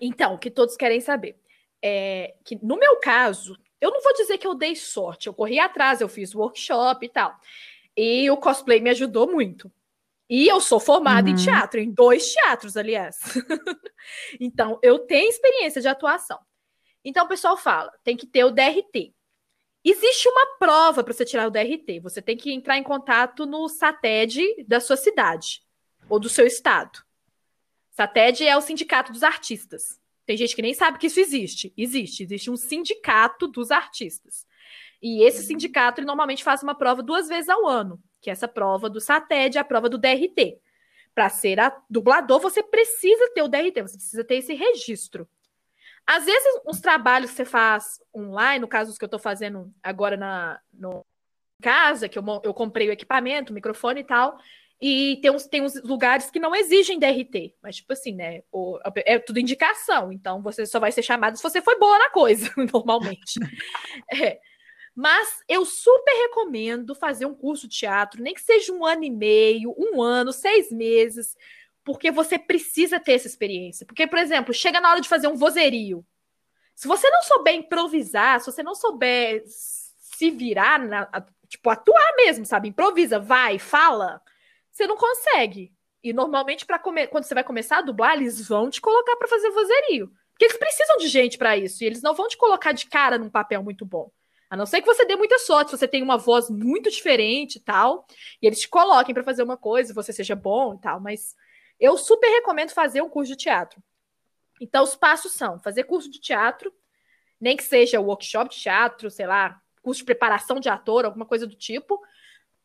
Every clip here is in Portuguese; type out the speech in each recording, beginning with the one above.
Então, o que todos querem saber é que, no meu caso, eu não vou dizer que eu dei sorte, eu corri atrás, eu fiz workshop e tal. E o cosplay me ajudou muito. E eu sou formada uhum. em teatro, em dois teatros, aliás. então, eu tenho experiência de atuação. Então, o pessoal fala, tem que ter o DRT. Existe uma prova para você tirar o DRT. Você tem que entrar em contato no SATED da sua cidade ou do seu estado. SATED é o sindicato dos artistas. Tem gente que nem sabe que isso existe. Existe. Existe um sindicato dos artistas. E esse sindicato normalmente faz uma prova duas vezes ao ano, que é essa prova do SATED, a prova do DRT. Para ser dublador, você precisa ter o DRT, você precisa ter esse registro. Às vezes, os trabalhos que você faz online, no caso os que eu estou fazendo agora na no casa, que eu, eu comprei o equipamento, o microfone e tal, e tem uns, tem uns lugares que não exigem DRT, mas tipo assim, né? O, é tudo indicação, então você só vai ser chamado se você foi boa na coisa, normalmente. é. Mas eu super recomendo fazer um curso de teatro, nem que seja um ano e meio, um ano, seis meses, porque você precisa ter essa experiência. Porque, por exemplo, chega na hora de fazer um vozerio. Se você não souber improvisar, se você não souber se virar, na, tipo, atuar mesmo, sabe? Improvisa, vai, fala, você não consegue. E normalmente, para quando você vai começar a dublar, eles vão te colocar para fazer vozerio. Porque eles precisam de gente para isso. E eles não vão te colocar de cara num papel muito bom. A não ser que você dê muita sorte, se você tem uma voz muito diferente e tal, e eles te coloquem para fazer uma coisa, você seja bom e tal, mas eu super recomendo fazer um curso de teatro. Então, os passos são fazer curso de teatro, nem que seja workshop de teatro, sei lá, curso de preparação de ator, alguma coisa do tipo.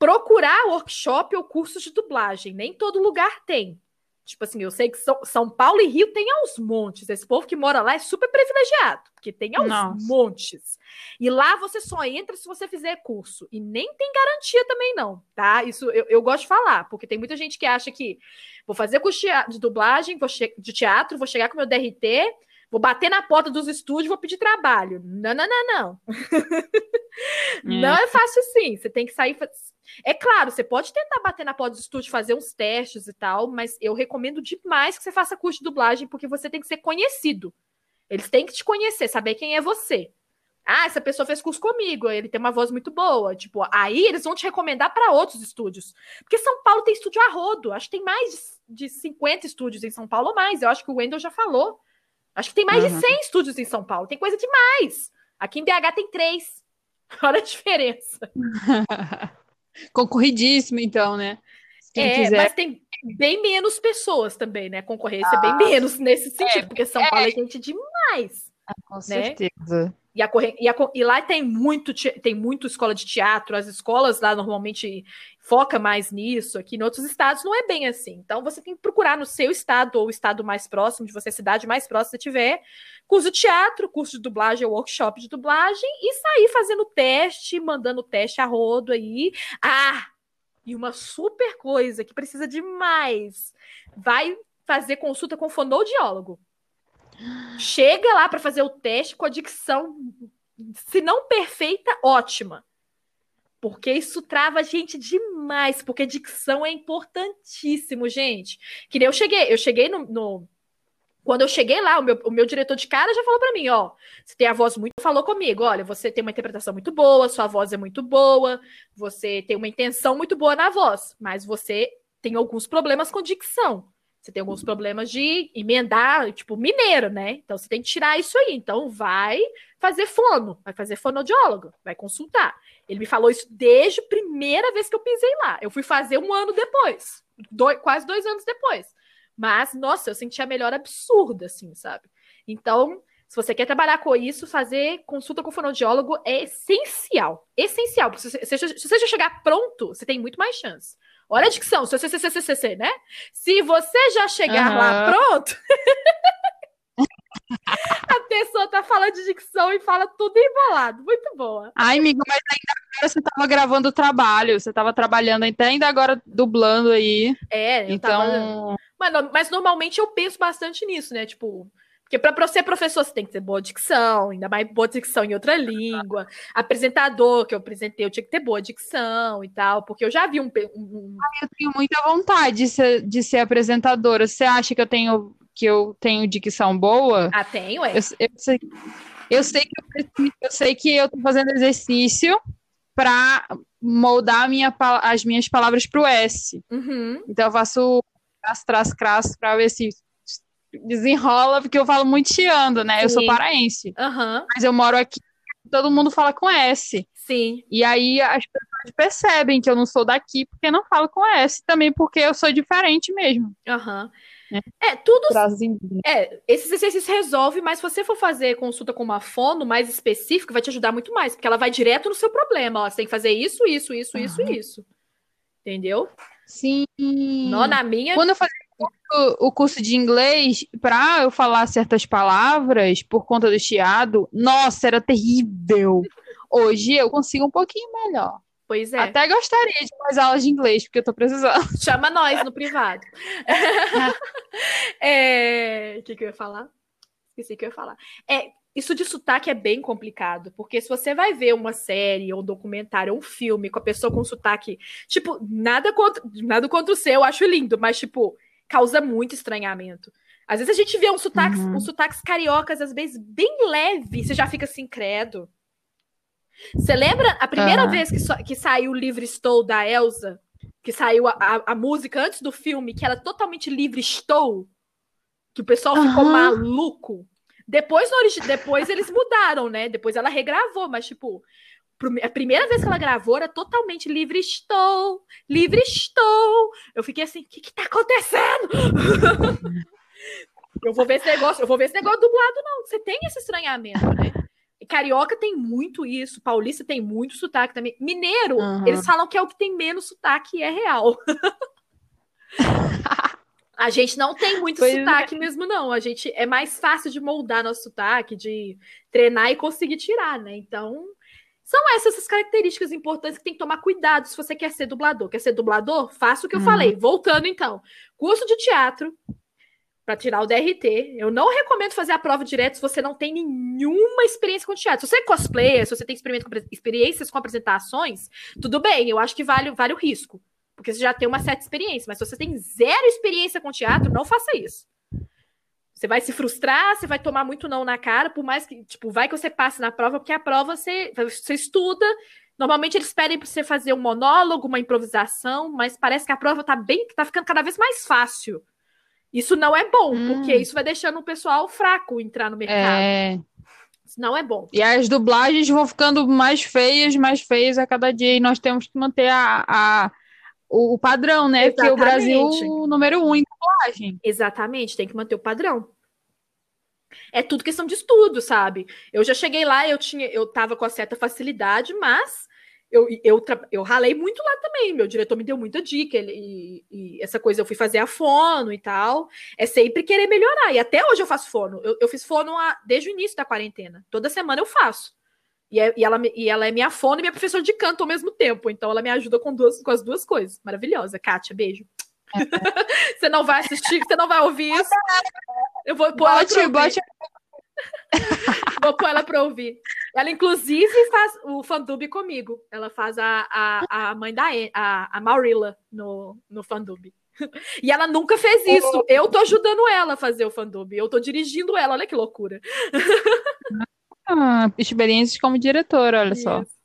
Procurar workshop ou cursos de dublagem. Nem todo lugar tem. Tipo assim, eu sei que São, Paulo e Rio tem aos montes. Esse povo que mora lá é super privilegiado, porque tem aos Nossa. montes. E lá você só entra se você fizer curso. E nem tem garantia também, não, tá? Isso eu, eu gosto de falar, porque tem muita gente que acha que vou fazer curso de dublagem, vou de teatro, vou chegar com meu DRT, vou bater na porta dos estúdios, vou pedir trabalho. Não, não, não, não. É. Não é fácil assim. Você tem que sair. É claro, você pode tentar bater na porta do estúdio, fazer uns testes e tal, mas eu recomendo demais que você faça curso de dublagem, porque você tem que ser conhecido. Eles têm que te conhecer, saber quem é você. Ah, essa pessoa fez curso comigo, ele tem uma voz muito boa. Tipo, aí eles vão te recomendar para outros estúdios. Porque São Paulo tem estúdio a rodo. Acho que tem mais de 50 estúdios em São Paulo ou mais. Eu acho que o Wendel já falou. Acho que tem mais uhum. de 100 estúdios em São Paulo. Tem coisa demais. Aqui em BH tem três. Olha a diferença. Concorridíssimo, então, né? Quem é, quiser. mas tem bem menos pessoas também, né? Concorrência ah, bem menos nesse é, sentido, é, porque São Paulo é, é gente demais. Ah, com né? certeza. E, a, e, a, e, lá tem muito, tem muito escola de teatro, as escolas lá normalmente foca mais nisso, aqui em outros estados não é bem assim. Então você tem que procurar no seu estado ou o estado mais próximo de você, a cidade mais próxima que tiver, curso de teatro, curso de dublagem workshop de dublagem e sair fazendo teste, mandando teste a rodo aí. Ah, e uma super coisa que precisa demais, vai fazer consulta com fonoaudiólogo. Chega lá para fazer o teste com a dicção, se não perfeita, ótima. Porque isso trava a gente demais, porque dicção é importantíssimo, gente. Que nem eu cheguei, eu cheguei no, no quando eu cheguei lá, o meu, o meu diretor de cara já falou para mim, ó, você tem a voz muito, falou comigo, olha, você tem uma interpretação muito boa, sua voz é muito boa, você tem uma intenção muito boa na voz, mas você tem alguns problemas com dicção. Você tem alguns problemas de emendar, tipo, mineiro, né? Então você tem que tirar isso aí. Então vai fazer fono, vai fazer fonoaudiólogo, vai consultar. Ele me falou isso desde a primeira vez que eu pisei lá. Eu fui fazer um ano depois, dois, quase dois anos depois. Mas, nossa, eu senti a melhor absurda, assim, sabe? Então, se você quer trabalhar com isso, fazer consulta com o fonoaudiólogo é essencial. Essencial. Se você, se você já chegar pronto, você tem muito mais chance. Olha a dicção, seu CCCCC, né? Se você já chegar uhum. lá pronto, a pessoa tá falando de dicção e fala tudo embolado. Muito boa. Ai, amigo, mas ainda agora você tava gravando o trabalho, você tava trabalhando até ainda agora dublando aí. É, então. Tava... Mas, mas normalmente eu penso bastante nisso, né? Tipo, porque para ser professor você tem que ter boa dicção, ainda mais boa dicção em outra língua. Apresentador, que eu apresentei, eu tinha que ter boa dicção e tal, porque eu já vi um. um... eu tenho muita vontade de ser, de ser apresentadora. Você acha que eu tenho que eu tenho dicção boa. Ah, tenho, é? Eu, eu sei, eu sei que eu, eu sei que eu tô fazendo exercício para moldar minha, as minhas palavras pro S. Uhum. Então eu faço as tras cras para ver se desenrola, porque eu falo muito chiando, né? Eu sou Sim. paraense, Aham. mas eu moro aqui, todo mundo fala com S. Sim. E aí as pessoas percebem que eu não sou daqui porque não falo com S, também porque eu sou diferente mesmo. Aham. É. É, tudo. É, esses exercícios resolve, mas se você for fazer consulta com uma fono mais específica, vai te ajudar muito mais, porque ela vai direto no seu problema. Ó, você tem que fazer isso, isso, isso, isso e isso. Entendeu? Sim. Nó na minha. Quando eu fazia o, curso de inglês, para eu falar certas palavras por conta do chiado, nossa, era terrível. Hoje eu consigo um pouquinho melhor. Pois é. Até gostaria de mais aulas de inglês, porque eu tô precisando. Chama nós no privado. É, O que, que eu ia falar? Esqueci o que eu ia falar. É, isso de sotaque é bem complicado, porque se você vai ver uma série, ou um documentário, ou um filme com a pessoa com sotaque, tipo, nada contra, nada contra o seu, eu acho lindo, mas, tipo, causa muito estranhamento. Às vezes a gente vê uns sotaques, Uhum. uns sotaques cariocas, às vezes, bem leve, você já fica assim, credo. Você lembra a primeira Aham. vez que, so- que saiu o livro Estou da Elsa? Que saiu a, a, a música antes do filme, que era totalmente livre Estou? Que o pessoal ficou Aham. maluco. Depois, no depois eles mudaram, né? Depois ela regravou, mas, tipo, a primeira vez que ela gravou era totalmente livre estou, livre estou. Eu fiquei assim, o que que tá acontecendo? eu vou ver esse negócio, eu vou ver esse negócio dublado, não. Você tem esse estranhamento, né? Carioca tem muito isso, paulista tem muito sotaque também. Mineiro, Aham. eles falam que é o que tem menos sotaque e é real. A gente não tem muito Pois é. sotaque mesmo, não. A gente é mais fácil de moldar nosso sotaque, de treinar e conseguir tirar, né? Então, são essas as características importantes que tem que tomar cuidado se você quer ser dublador. Quer ser dublador? Faça o que eu Uhum. falei. Voltando, então. Curso de teatro para tirar o DRT. Eu não recomendo fazer a prova direto se você não tem nenhuma experiência com teatro. Se você é cosplayer, se você tem experiências com apresentações, tudo bem, eu acho que vale, vale o risco. Porque você já tem uma certa experiência. Mas se você tem zero experiência com teatro, não faça isso. Você vai se frustrar, você vai tomar muito não na cara, por mais que, tipo, vai que você passe na prova, porque a prova você, você estuda. Normalmente eles pedem para você fazer um monólogo, uma improvisação, mas parece que a prova tá bem, tá ficando cada vez mais fácil. Isso não é bom, Hum. porque isso vai deixando o pessoal fraco entrar no mercado. É. Isso não é bom. E as dublagens vão ficando mais feias, mais feias a cada dia, e nós temos que manter a, a- o, o padrão, né? Porque o Brasil é Exatamente. o número um em dublagem. Exatamente, tem que manter o padrão. É tudo questão de estudo, sabe? Eu já cheguei lá, eu tinha, eu tava com a certa facilidade, mas eu, eu, eu ralei muito lá também. Meu diretor me deu muita dica, ele, e, e essa coisa eu fui fazer a fono e tal. É sempre querer melhorar. E até hoje eu faço fono. Eu, eu fiz fono a- desde o início da quarentena. Toda semana eu faço. E, é- e ela, e ela é minha fono e minha professora de canto ao mesmo tempo. Então ela me ajuda com, duas, com as duas coisas. Maravilhosa. Kátia, beijo. você não vai assistir, você não vai ouvir isso. Eu vou pôr ela Bote, pra ouvir. Vou pôr ela pra ouvir. Ela, inclusive, faz o fandub comigo. Ela faz a, a, a mãe da En- a, a Maurilla no, no fandub. E ela nunca fez isso. Eu tô ajudando ela a fazer o fandub. Eu tô dirigindo ela. Olha que loucura. Ah, experiências como diretora, olha só. Isso.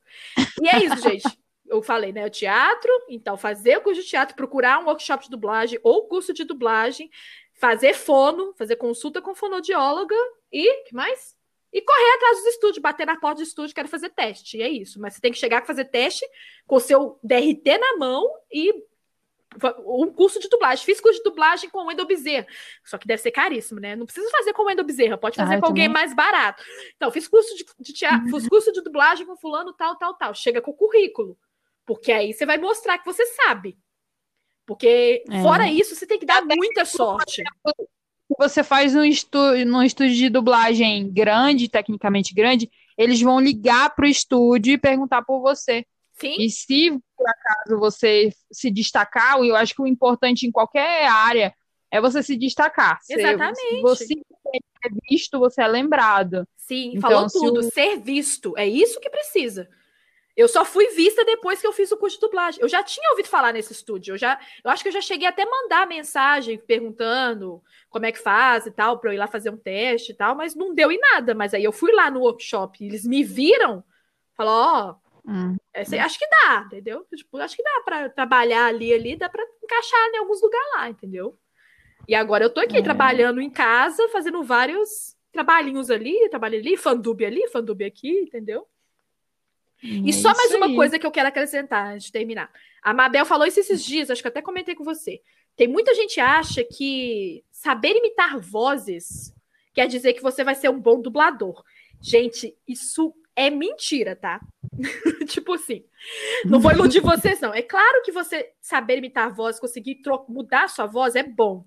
E é isso, gente. Eu falei, né? O teatro, então fazer o curso de teatro, procurar um workshop de dublagem ou curso de dublagem, fazer fono, fazer consulta com fonoaudióloga e que mais? E correr atrás dos estúdios, bater na porta do estúdio, quero fazer teste. E é isso. Mas você tem que chegar a fazer teste com o seu DRT na mão e um curso de dublagem. Fiz curso de dublagem com o Wendel Bezerra. Só que deve ser caríssimo, né? Não precisa fazer com o Wendel Bezerra, pode fazer Ah, com alguém também. mais barato. Então, fiz curso de, de teatro, fiz curso de dublagem com fulano, tal, tal, tal. Chega com o currículo. Porque aí você vai mostrar que você sabe. Porque, É. fora isso, você tem que dar muita sorte. Se você faz um estúdio, num estúdio de dublagem grande, tecnicamente grande, eles vão ligar pro estúdio e perguntar por você. Sim, E se por acaso você se destacar, eu acho que o importante em qualquer área é você se destacar. Se Exatamente. você é visto, você é lembrado. sim, Então, falou tudo. Ser visto. É isso que precisa. Eu só fui vista depois que eu fiz o curso de dublagem. Eu já tinha ouvido falar nesse estúdio. Eu, já, eu acho que eu já cheguei até a mandar mensagem perguntando como é que faz e tal, para eu ir lá fazer um teste e tal, mas não deu em nada. Mas aí eu fui lá no workshop, eles me viram, falou, ó, oh, hum. acho que dá, entendeu? Tipo, acho que dá para trabalhar ali, ali, dá para encaixar em alguns lugares lá, entendeu? E agora eu tô aqui é. trabalhando em casa, fazendo vários trabalhinhos ali, trabalho ali, fandub ali, fandub aqui, entendeu? E é só mais uma aí. coisa que eu quero acrescentar antes de terminar. A Mabel falou isso esses dias, acho que até comentei com você. Tem muita gente que acha que saber imitar vozes quer dizer que você vai ser um bom dublador. Gente, isso é mentira, tá? tipo assim, não vou iludir vocês, não. É claro que você saber imitar voz, conseguir mudar sua voz é bom.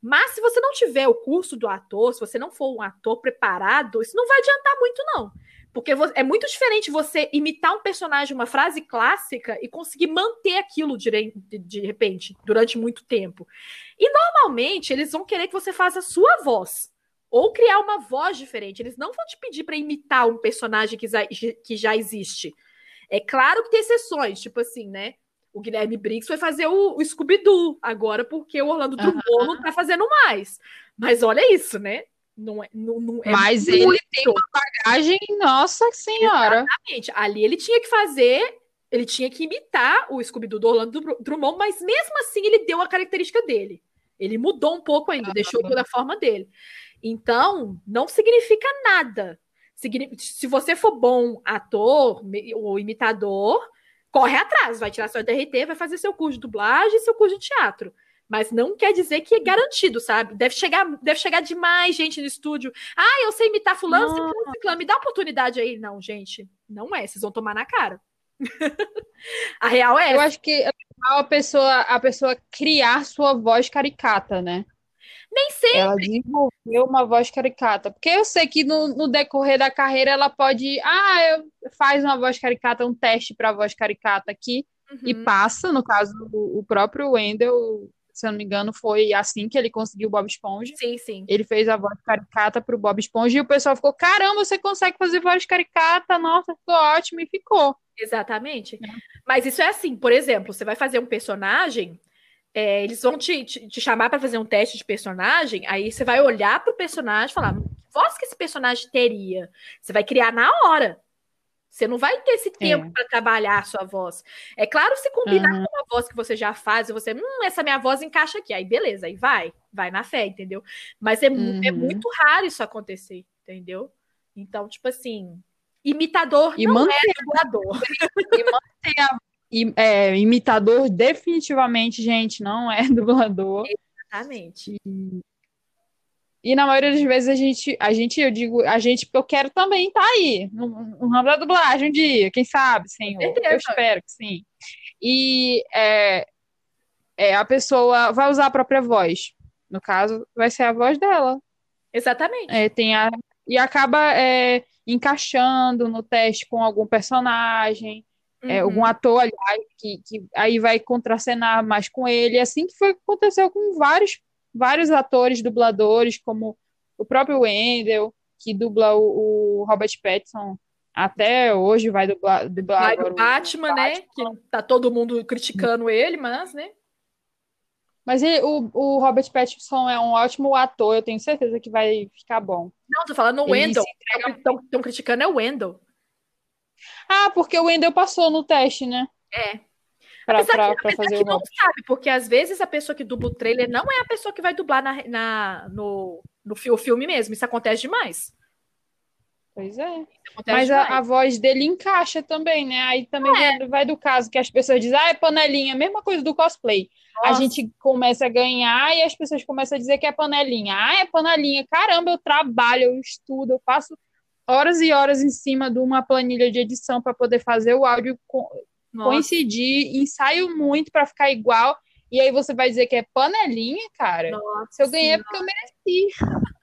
Mas se você não tiver o curso do ator, se você não for um ator preparado, isso não vai adiantar muito, não. Porque é muito diferente você imitar um personagem, uma frase clássica, e conseguir manter aquilo de, de repente, durante muito tempo. E normalmente eles vão querer que você faça a sua voz. Ou criar uma voz diferente. Eles não vão te pedir para imitar um personagem que já, que já existe. É claro que tem exceções, tipo assim, né? O Guilherme Briggs foi fazer o, o Scooby-Doo agora, porque o Orlando Drummond uhum. não tá fazendo mais. Mas olha isso, né? Não é, não, não é Mas muito... ele tem uma bagagem, nossa senhora. Exatamente. Ali ele tinha que fazer, ele tinha que imitar o Scooby-Doo do Orlando Drummond, mas mesmo assim ele deu a característica dele. Ele mudou um pouco ainda, deixou toda a forma dele. Então, não significa nada. Se você for bom ator ou imitador, corre atrás, vai tirar seu DRT, vai fazer seu curso de dublagem e seu curso de teatro. Mas não quer dizer que é garantido, sabe? Deve chegar, deve chegar demais gente no estúdio. Ah, eu sei imitar fulano, ciclano, ciclano, me dá oportunidade aí. Não, gente, não é. Vocês vão tomar na cara. a real é. Eu acho que é a pessoa, a pessoa criar sua voz caricata, né? Nem sempre. Ela desenvolveu uma voz caricata. Porque eu sei que no, no decorrer da carreira ela pode. Ah, eu faz uma voz caricata, um teste para voz caricata aqui uhum. e passa. No caso, o, o próprio Wendell se eu não me engano, foi assim que ele conseguiu o Bob Esponja. Sim, sim. Ele fez a voz caricata pro Bob Esponja e o pessoal ficou: caramba, você consegue fazer voz caricata, nossa, ficou ótimo, e ficou. Exatamente. É. Mas isso é assim, por exemplo, você vai fazer um personagem, é, eles vão te, te, te chamar para fazer um teste de personagem, aí você vai olhar pro personagem e falar: que voz que esse personagem teria? Você vai criar na hora. Você não vai ter esse tempo é. para trabalhar a sua voz. É claro, se combinar uhum. com uma voz que você já faz, e você, hum, essa minha voz encaixa aqui. Aí, beleza, aí vai, vai na fé, entendeu? Mas é, é uhum. é muito raro isso acontecer, entendeu? Então, tipo assim, imitador e não manter, é dublador. E manter a, e, é, imitador, definitivamente, gente, não é dublador. Exatamente. E, e na maioria das vezes a gente, a gente, eu digo, a gente, eu quero também estar tá aí, no, no ramo da dublagem um dia, quem sabe, senhor? Eu espero que sim. E é, é, a pessoa vai usar a própria voz. No caso, vai ser a voz dela. Exatamente. É, tem a, e acaba é, encaixando no teste com algum personagem, uhum. é, algum ator, aliás, que, que aí vai contracenar mais com ele. Assim que foi aconteceu com vários vários atores dubladores, como o próprio Wendell, que dubla o, o Robert Pattinson até hoje vai dublar, dublar vai o Batman, o né? Batman. Que tá todo mundo criticando ele, mas, né? Mas ele, o, o Robert Pattinson é um ótimo ator, eu tenho certeza que vai ficar bom. Não, tô falando o Wendell. Estão criticando é o Wendell. Ah, porque o Wendell passou no teste, né? É para fazer o não sabe, porque às vezes a pessoa que dubla o trailer não é a pessoa que vai dublar na, na no, no filme mesmo. Isso acontece demais. Pois é. Mas a, a, voz dele encaixa também, né? Aí também é. vai, vai, do caso que as pessoas dizem, ah, é panelinha, mesma coisa do cosplay. Nossa. A gente começa a ganhar e as pessoas começam a dizer que é panelinha. Ah, é panelinha. Caramba, eu trabalho, eu estudo, eu passo horas e horas em cima de uma planilha de edição para poder fazer o áudio nossa. coincidir, ensaio muito para ficar igual. E aí você vai dizer que é panelinha, cara? Nossa, Se eu ganhei é porque eu mereci.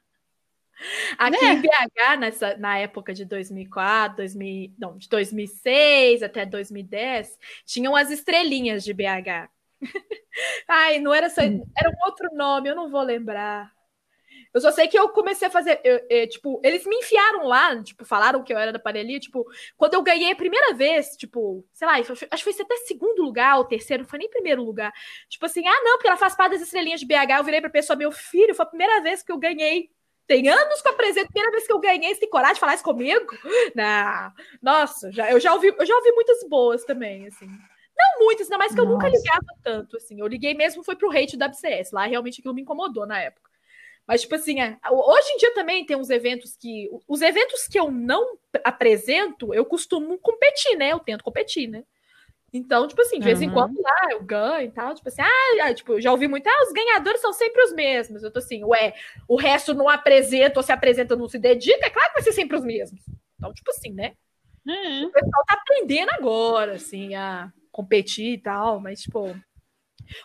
Aqui né? em BH, nessa, na época de 2004, 2000, não, de 2006 até 2010, tinham as estrelinhas de BH. Ai, não era só, era um outro nome, eu não vou lembrar. Eu só sei que eu comecei a fazer, eu, eu, tipo, eles me enfiaram lá, tipo, falaram que eu era da panelinha, tipo, quando eu ganhei a primeira vez, tipo, sei lá, acho que foi até segundo lugar ou terceiro, não foi nem primeiro lugar. Tipo assim, ah, não, porque ela faz parte das estrelinhas de BH, eu virei pra pessoa, meu filho, foi a primeira vez que eu ganhei tem anos que eu apresento, primeira vez que eu ganhei, você tem coragem de falar isso comigo? Não. Nossa, já, eu, já ouvi, eu já ouvi muitas boas também, assim. Não muitas, ainda mais que eu nunca ligava tanto, assim. Eu liguei mesmo, foi pro hate da BCS. Lá realmente aquilo me incomodou na época. Mas, tipo assim, é, hoje em dia também tem uns eventos que. Os eventos que eu não apresento, eu costumo competir, né? Eu tento competir, né? Então, tipo assim, de vez uhum. em quando lá eu ganho e tal. Tipo assim, ah, tipo, eu já ouvi muito, ah, os ganhadores são sempre os mesmos. Eu tô assim, ué, o resto não apresenta ou se apresenta, não se dedica, é claro que vai ser sempre os mesmos. Então, tipo assim, né? Uhum. O pessoal tá aprendendo agora, assim, a competir e tal, mas, tipo,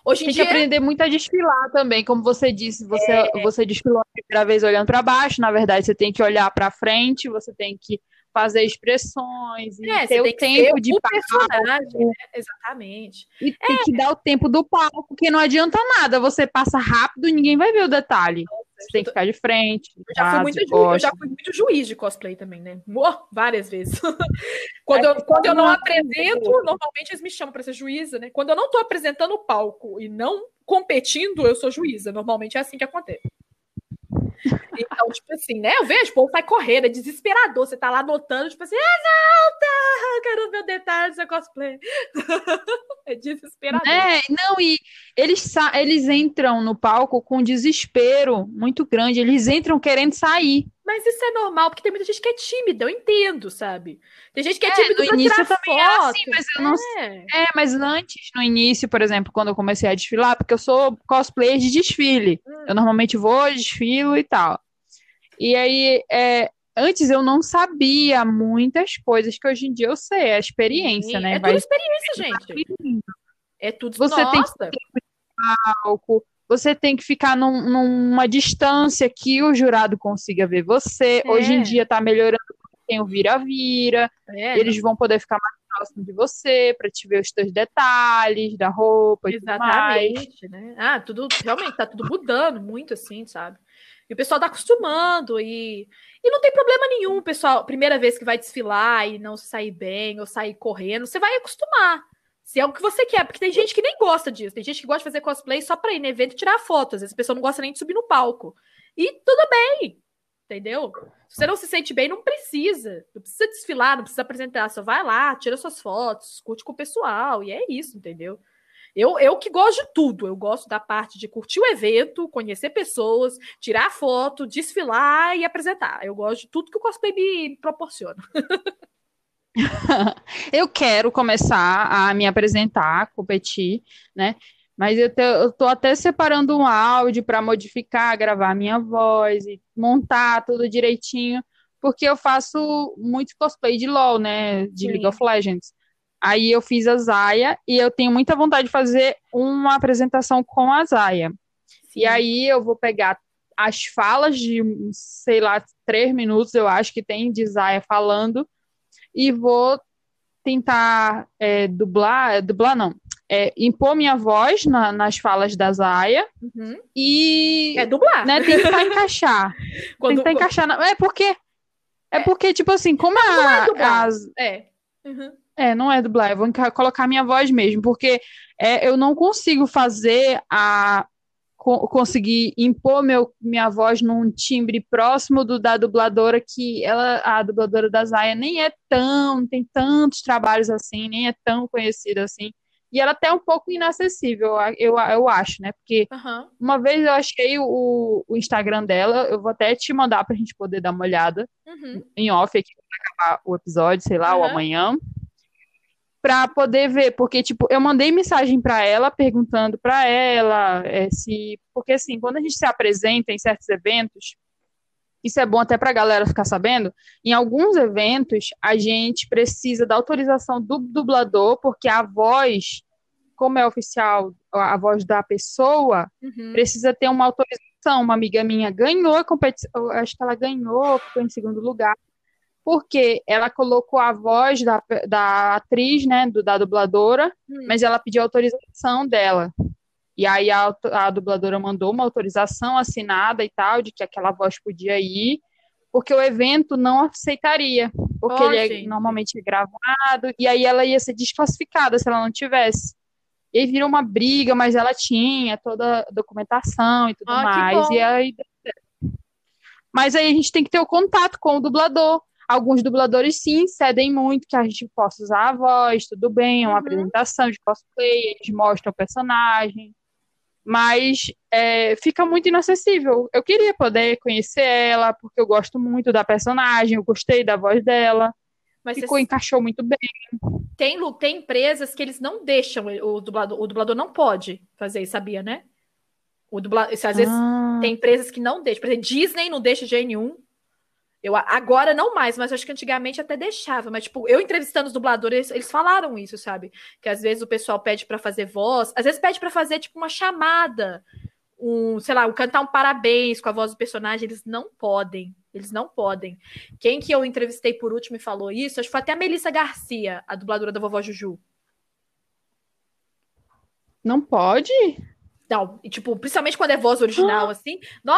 Hoje em tem dia... que aprender muito a desfilar também, como você disse, você, é... você desfilou a primeira vez olhando para baixo, na verdade você tem que olhar para frente, você tem que fazer expressões e é, ter o tempo de personagem, né? exatamente. E é. tem que dar o tempo do palco, porque não adianta nada, você passa rápido e ninguém vai ver o detalhe. Você tem que ficar de frente. Eu já, fui muito, eu já fui muito juiz de cosplay também, né? várias vezes. quando, eu, quando eu não apresento, normalmente eles me chamam para ser juíza, né? Quando eu não estou apresentando o palco e não competindo, eu sou juíza. Normalmente é assim que acontece. Então, tipo assim, né? Eu vejo, o povo vai correr, é desesperador. Você tá lá anotando, tipo assim, exalta! Quero ver o detalhe do seu cosplay. é desesperador. É, não, e eles, eles entram no palco com desespero muito grande. Eles entram querendo sair. Mas isso é normal, porque tem muita gente que é tímida, eu entendo, sabe? Tem gente que é, é tímida no início também foto. É assim, mas eu não é. é, mas antes, no início, por exemplo, quando eu comecei a desfilar, porque eu sou cosplayer de desfile. Hum. Eu normalmente vou, desfilo e tal. E aí, é, antes eu não sabia muitas coisas que hoje em dia eu sei, é a experiência, Sim. né? É Vai... tudo experiência, gente. É tudo Você Nossa. tem que tempo de palco, você tem que ficar num, numa distância que o jurado consiga ver você. É. Hoje em dia está melhorando tem o vira-vira, é, eles vão poder ficar mais próximo de você para te ver os teus detalhes da roupa e Exatamente, tudo mais. né? Ah, tudo realmente tá tudo mudando muito assim, sabe? E o pessoal tá acostumando e e não tem problema nenhum, pessoal, primeira vez que vai desfilar e não sair bem ou sair correndo, você vai acostumar. Se é o que você quer, porque tem gente que nem gosta disso. Tem gente que gosta de fazer cosplay só pra ir no evento e tirar fotos. Às vezes a pessoa não gosta nem de subir no palco. E tudo bem, entendeu? Se você não se sente bem, não precisa. Não precisa desfilar, não precisa apresentar. Só vai lá, tira suas fotos, curte com o pessoal. E é isso, entendeu? Eu, eu que gosto de tudo. Eu gosto da parte de curtir o evento, conhecer pessoas, tirar foto, desfilar e apresentar. Eu gosto de tudo que o cosplay me proporciona. eu quero começar a me apresentar, competir, né? Mas eu, te, eu tô até separando um áudio para modificar, gravar a minha voz e montar tudo direitinho, porque eu faço muito cosplay de LoL, né? De Sim. League of Legends. Aí eu fiz a Zaya e eu tenho muita vontade de fazer uma apresentação com a Zaya. Sim. E aí eu vou pegar as falas de, sei lá, três minutos, eu acho que tem de Zaya falando, e vou tentar é, dublar, dublar não, é, impor minha voz na, nas falas da Zaya uhum. e é dublar, né, tentar encaixar, Quando... tentar encaixar, na, é porque é, é porque tipo assim, como não, a, não é as, é. Uhum. É, não é dublar, eu vou colocar minha voz mesmo, porque é, eu não consigo fazer a, co conseguir impor meu, minha voz num timbre próximo do da dubladora, que ela, a dubladora da Zaya nem é tão, não tem tantos trabalhos assim, nem é tão conhecida assim. E ela até é um pouco inacessível, eu, eu acho, né? Porque uhum. uma vez eu achei o, o Instagram dela, eu vou até te mandar pra gente poder dar uma olhada uhum. em off aqui para acabar o episódio, sei lá, uhum. ou amanhã para poder ver, porque tipo, eu mandei mensagem para ela perguntando para ela é, se, porque assim, quando a gente se apresenta em certos eventos, isso é bom até para a galera ficar sabendo, em alguns eventos a gente precisa da autorização do dublador, porque a voz, como é oficial, a voz da pessoa, uhum. precisa ter uma autorização. Uma amiga minha ganhou a competição, acho que ela ganhou, ficou em segundo lugar porque ela colocou a voz da, da atriz, né, do, da dubladora, hum. mas ela pediu autorização dela. E aí a, a dubladora mandou uma autorização assinada e tal, de que aquela voz podia ir, porque o evento não aceitaria, porque oh, ele é, normalmente é gravado, e aí ela ia ser desclassificada se ela não tivesse. E aí virou uma briga, mas ela tinha toda a documentação e tudo oh, mais. E aí. Mas aí a gente tem que ter o contato com o dublador. Alguns dubladores, sim, cedem muito que a gente possa usar a voz, tudo bem, é uma uhum. apresentação de cosplay, eles mostram o personagem mas é, fica muito inacessível. Eu queria poder conhecer ela, porque eu gosto muito da personagem, eu gostei da voz dela. Mas Ficou, você... encaixou muito bem. Tem, tem empresas que eles não deixam, o dublador, o dublador não pode fazer, sabia, né? O dublador, às vezes ah. tem empresas que não deixam. Por exemplo, Disney não deixa de nenhum. Eu, agora não mais, mas acho que antigamente até deixava. Mas, tipo, eu entrevistando os dubladores, eles falaram isso, sabe? Que às vezes o pessoal pede para fazer voz, às vezes pede para fazer, tipo, uma chamada, um, sei lá, um, cantar um parabéns com a voz do personagem. Eles não podem. Eles não podem. Quem que eu entrevistei por último e falou isso? Acho que foi até a Melissa Garcia, a dubladora da vovó Juju. Não pode? Não, e, tipo, principalmente quando é voz original, ah. assim. Não,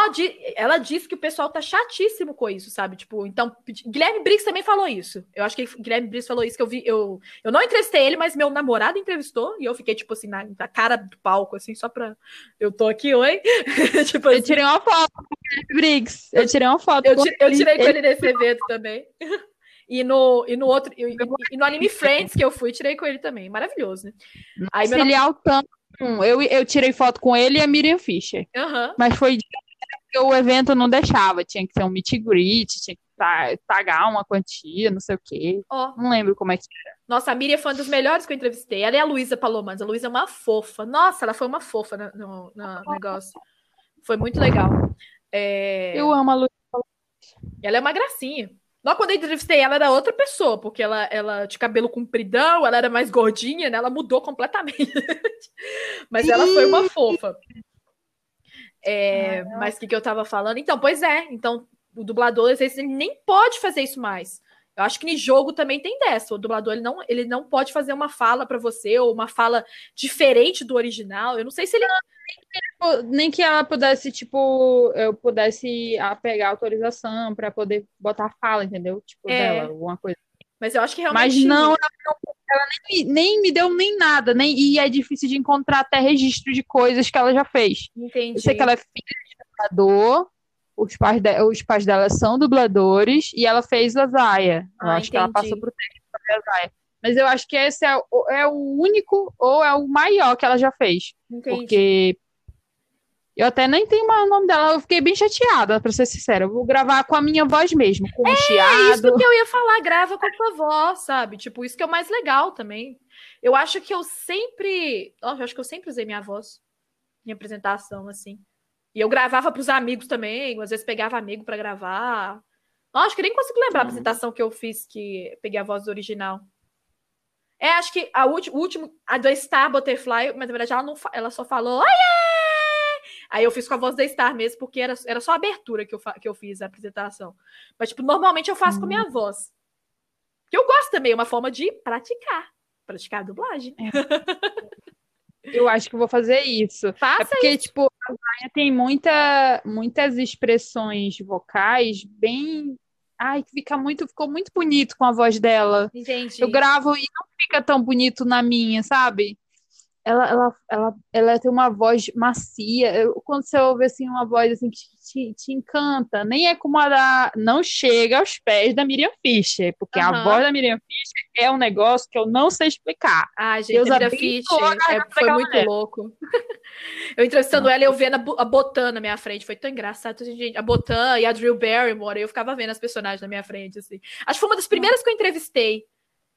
ela disse que o pessoal tá chatíssimo com isso, sabe? Tipo, então, Guilherme Briggs também falou isso. Eu acho que Guilherme Briggs falou isso, que eu vi. Eu, eu não entrevistei ele, mas meu namorado entrevistou, e eu fiquei, tipo assim, na, na cara do palco, assim, só pra. Eu tô aqui, oi? tipo, assim. Eu tirei uma foto com o Guilherme Briggs. Eu tirei uma foto. Eu, tirei, eu tirei com ele nesse evento também. E no, e no outro, e, e, no Anime Friends que eu fui, tirei com ele também. Maravilhoso, né? Aí, meu... ele é altão eu, eu tirei foto com ele e a Miriam Fischer. Uhum. Mas foi porque o evento não deixava. Tinha que ser um meet and greet, tinha que pagar uma quantia, não sei o quê. Oh. Não lembro como é que era. Nossa, a Miriam foi uma das melhores que eu entrevistei. Ela é a Luísa Palomares. A Luísa é uma fofa. Nossa, ela foi uma fofa no, no, no negócio. Foi muito legal. É... Eu amo a Luísa Ela é uma gracinha. Logo quando eu entrevistei ela, era outra pessoa, porque ela, ela de cabelo compridão, ela era mais gordinha, né? Ela mudou completamente. mas ela foi uma fofa. É, ah, mas o que, que eu tava falando? Então, pois é. Então, o dublador, às vezes, ele nem pode fazer isso mais. Eu acho que no jogo também tem dessa. O dublador ele não, ele não pode fazer uma fala para você ou uma fala diferente do original. Eu não sei se ele nem que ela pudesse, tipo, eu pudesse pegar autorização para poder botar fala, entendeu? Tipo, é. dela, alguma coisa. Mas eu acho que realmente. Mas não, ela nem, nem me deu nem nada, nem, e é difícil de encontrar até registro de coisas que ela já fez. Entendi. Eu sei que ela é filha de dublador, os pais, de, os pais dela são dubladores, e ela fez a Zaya. Eu ah, acho entendi. que ela passou pro técnico pra a Zaya. Mas eu acho que esse é, é o único ou é o maior que ela já fez. Entendi. Porque eu até nem tenho mais o nome dela, eu fiquei bem chateada, pra ser sincera. Eu vou gravar com a minha voz mesmo, com é, um chiado. isso que eu ia falar, grava com a tua voz, sabe? Tipo, isso que é o mais legal também. Eu acho que eu sempre. Oh, eu acho que eu sempre usei minha voz em apresentação, assim. E eu gravava pros amigos também, às vezes pegava amigo para gravar. Oh, acho que nem consigo lembrar a apresentação que eu fiz que peguei a voz original. É, acho que a última, a do Star Butterfly, mas na verdade ela, não, ela só falou, Oiê! Aí eu fiz com a voz da Star mesmo, porque era, era só a abertura que eu, que eu fiz a apresentação. Mas, tipo, normalmente eu faço hum. com a minha hum. voz. Que eu gosto também, é uma forma de praticar. Praticar a dublagem. É. Eu acho que vou fazer isso. Faça é porque, isso. tipo, a Maia tem muita, muitas expressões vocais bem. Ai, que fica muito, ficou muito bonito com a voz dela. Entendi. Eu gravo e não fica tão bonito na minha, sabe? Ela, ela, ela, ela tem uma voz macia. Quando você ouve assim, uma voz assim, que te, te encanta, nem é como a da. Não chega aos pés da Miriam Fischer, porque uhum. a voz da Miriam Fischer é um negócio que eu não sei explicar. Ah, gente, Deus a Miriam Fischer é, foi muito mulher. louco. eu entrevistando ela e eu vendo a, a Botan na minha frente. Foi tão engraçado, gente. A Botan e a Drew Barrymore, eu ficava vendo as personagens na minha frente, assim. Acho que foi uma das primeiras que eu entrevistei.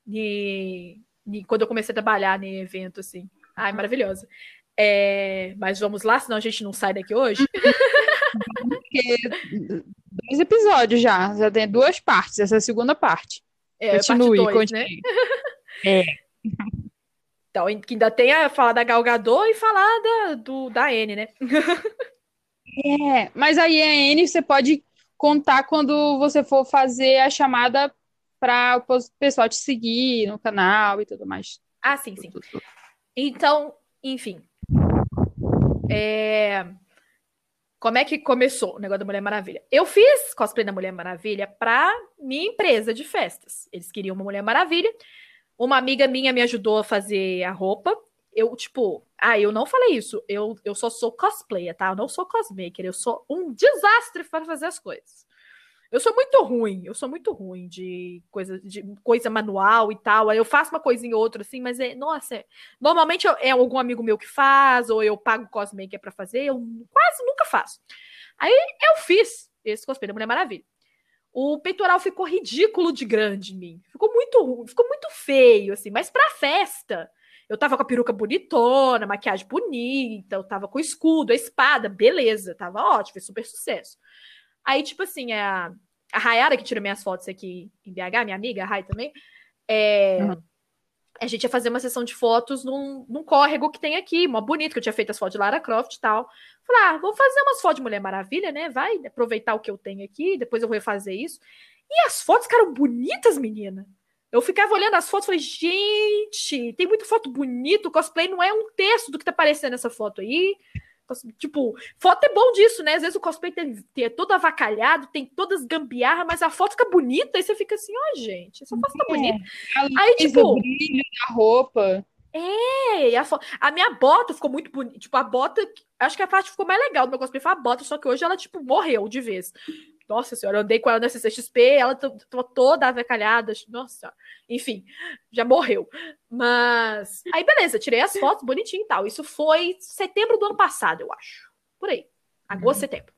De, de, quando eu comecei a trabalhar em evento, assim. Ai, maravilhosa. É, mas vamos lá, senão a gente não sai daqui hoje. dois episódios já, já tem duas partes, essa é a segunda parte. É, continue, parte dois, continue. Né? É. Então, que ainda tem a falar da Galgador e falar da, do, da N, né? é, mas aí a N você pode contar quando você for fazer a chamada para o pessoal te seguir no canal e tudo mais. Ah, sim, sim. Então, enfim. É... Como é que começou o negócio da Mulher Maravilha? Eu fiz cosplay da Mulher Maravilha para minha empresa de festas. Eles queriam uma Mulher Maravilha. Uma amiga minha me ajudou a fazer a roupa. Eu, tipo, ah, eu não falei isso. Eu, eu só sou cosplayer, tá? Eu não sou cosmaker. Eu sou um desastre para fazer as coisas. Eu sou muito ruim, eu sou muito ruim de coisa, de coisa manual e tal. Aí eu faço uma coisinha ou outra assim, mas é, nossa, é, normalmente é algum amigo meu que faz, ou eu pago cosmaker para fazer, eu quase nunca faço. Aí eu fiz esse cosplay da Mulher Maravilha. O peitoral ficou ridículo de grande em mim. Ficou muito ficou muito feio, assim, mas pra festa. Eu tava com a peruca bonitona, maquiagem bonita, eu tava com o escudo, a espada, beleza, tava ótimo, fez super sucesso. Aí, tipo assim, a, a Rayara, que tira minhas fotos aqui em BH, minha amiga, a Ray também, é, uhum. a gente ia fazer uma sessão de fotos num, num córrego que tem aqui, mó bonito, que eu tinha feito as fotos de Lara Croft e tal. Falei, ah, vou fazer umas fotos de Mulher Maravilha, né? Vai aproveitar o que eu tenho aqui, depois eu vou fazer isso. E as fotos ficaram bonitas, menina. Eu ficava olhando as fotos e falei, gente, tem muita foto bonita, o cosplay não é um texto do que tá aparecendo nessa foto aí. Tipo, foto é bom disso, né? Às vezes o cosplay tem, tem é todo avacalhado, tem todas gambiarra, mas a foto fica bonita e você fica assim, ó, oh, gente, essa foto tá é. bonita. Aí, tipo. O brilho da roupa. É, a, a, minha bota ficou muito bonita. Tipo, a bota. Acho que a parte ficou mais legal do meu cosplay foi a bota, só que hoje ela, tipo, morreu de vez. Nossa senhora, eu andei com ela na CCXP, ela tava toda avacalhada. Nossa, enfim, já morreu. Mas. Aí, beleza, tirei as fotos bonitinho e tal. Isso foi setembro do ano passado, eu acho. Por aí. Agosto, uhum. setembro.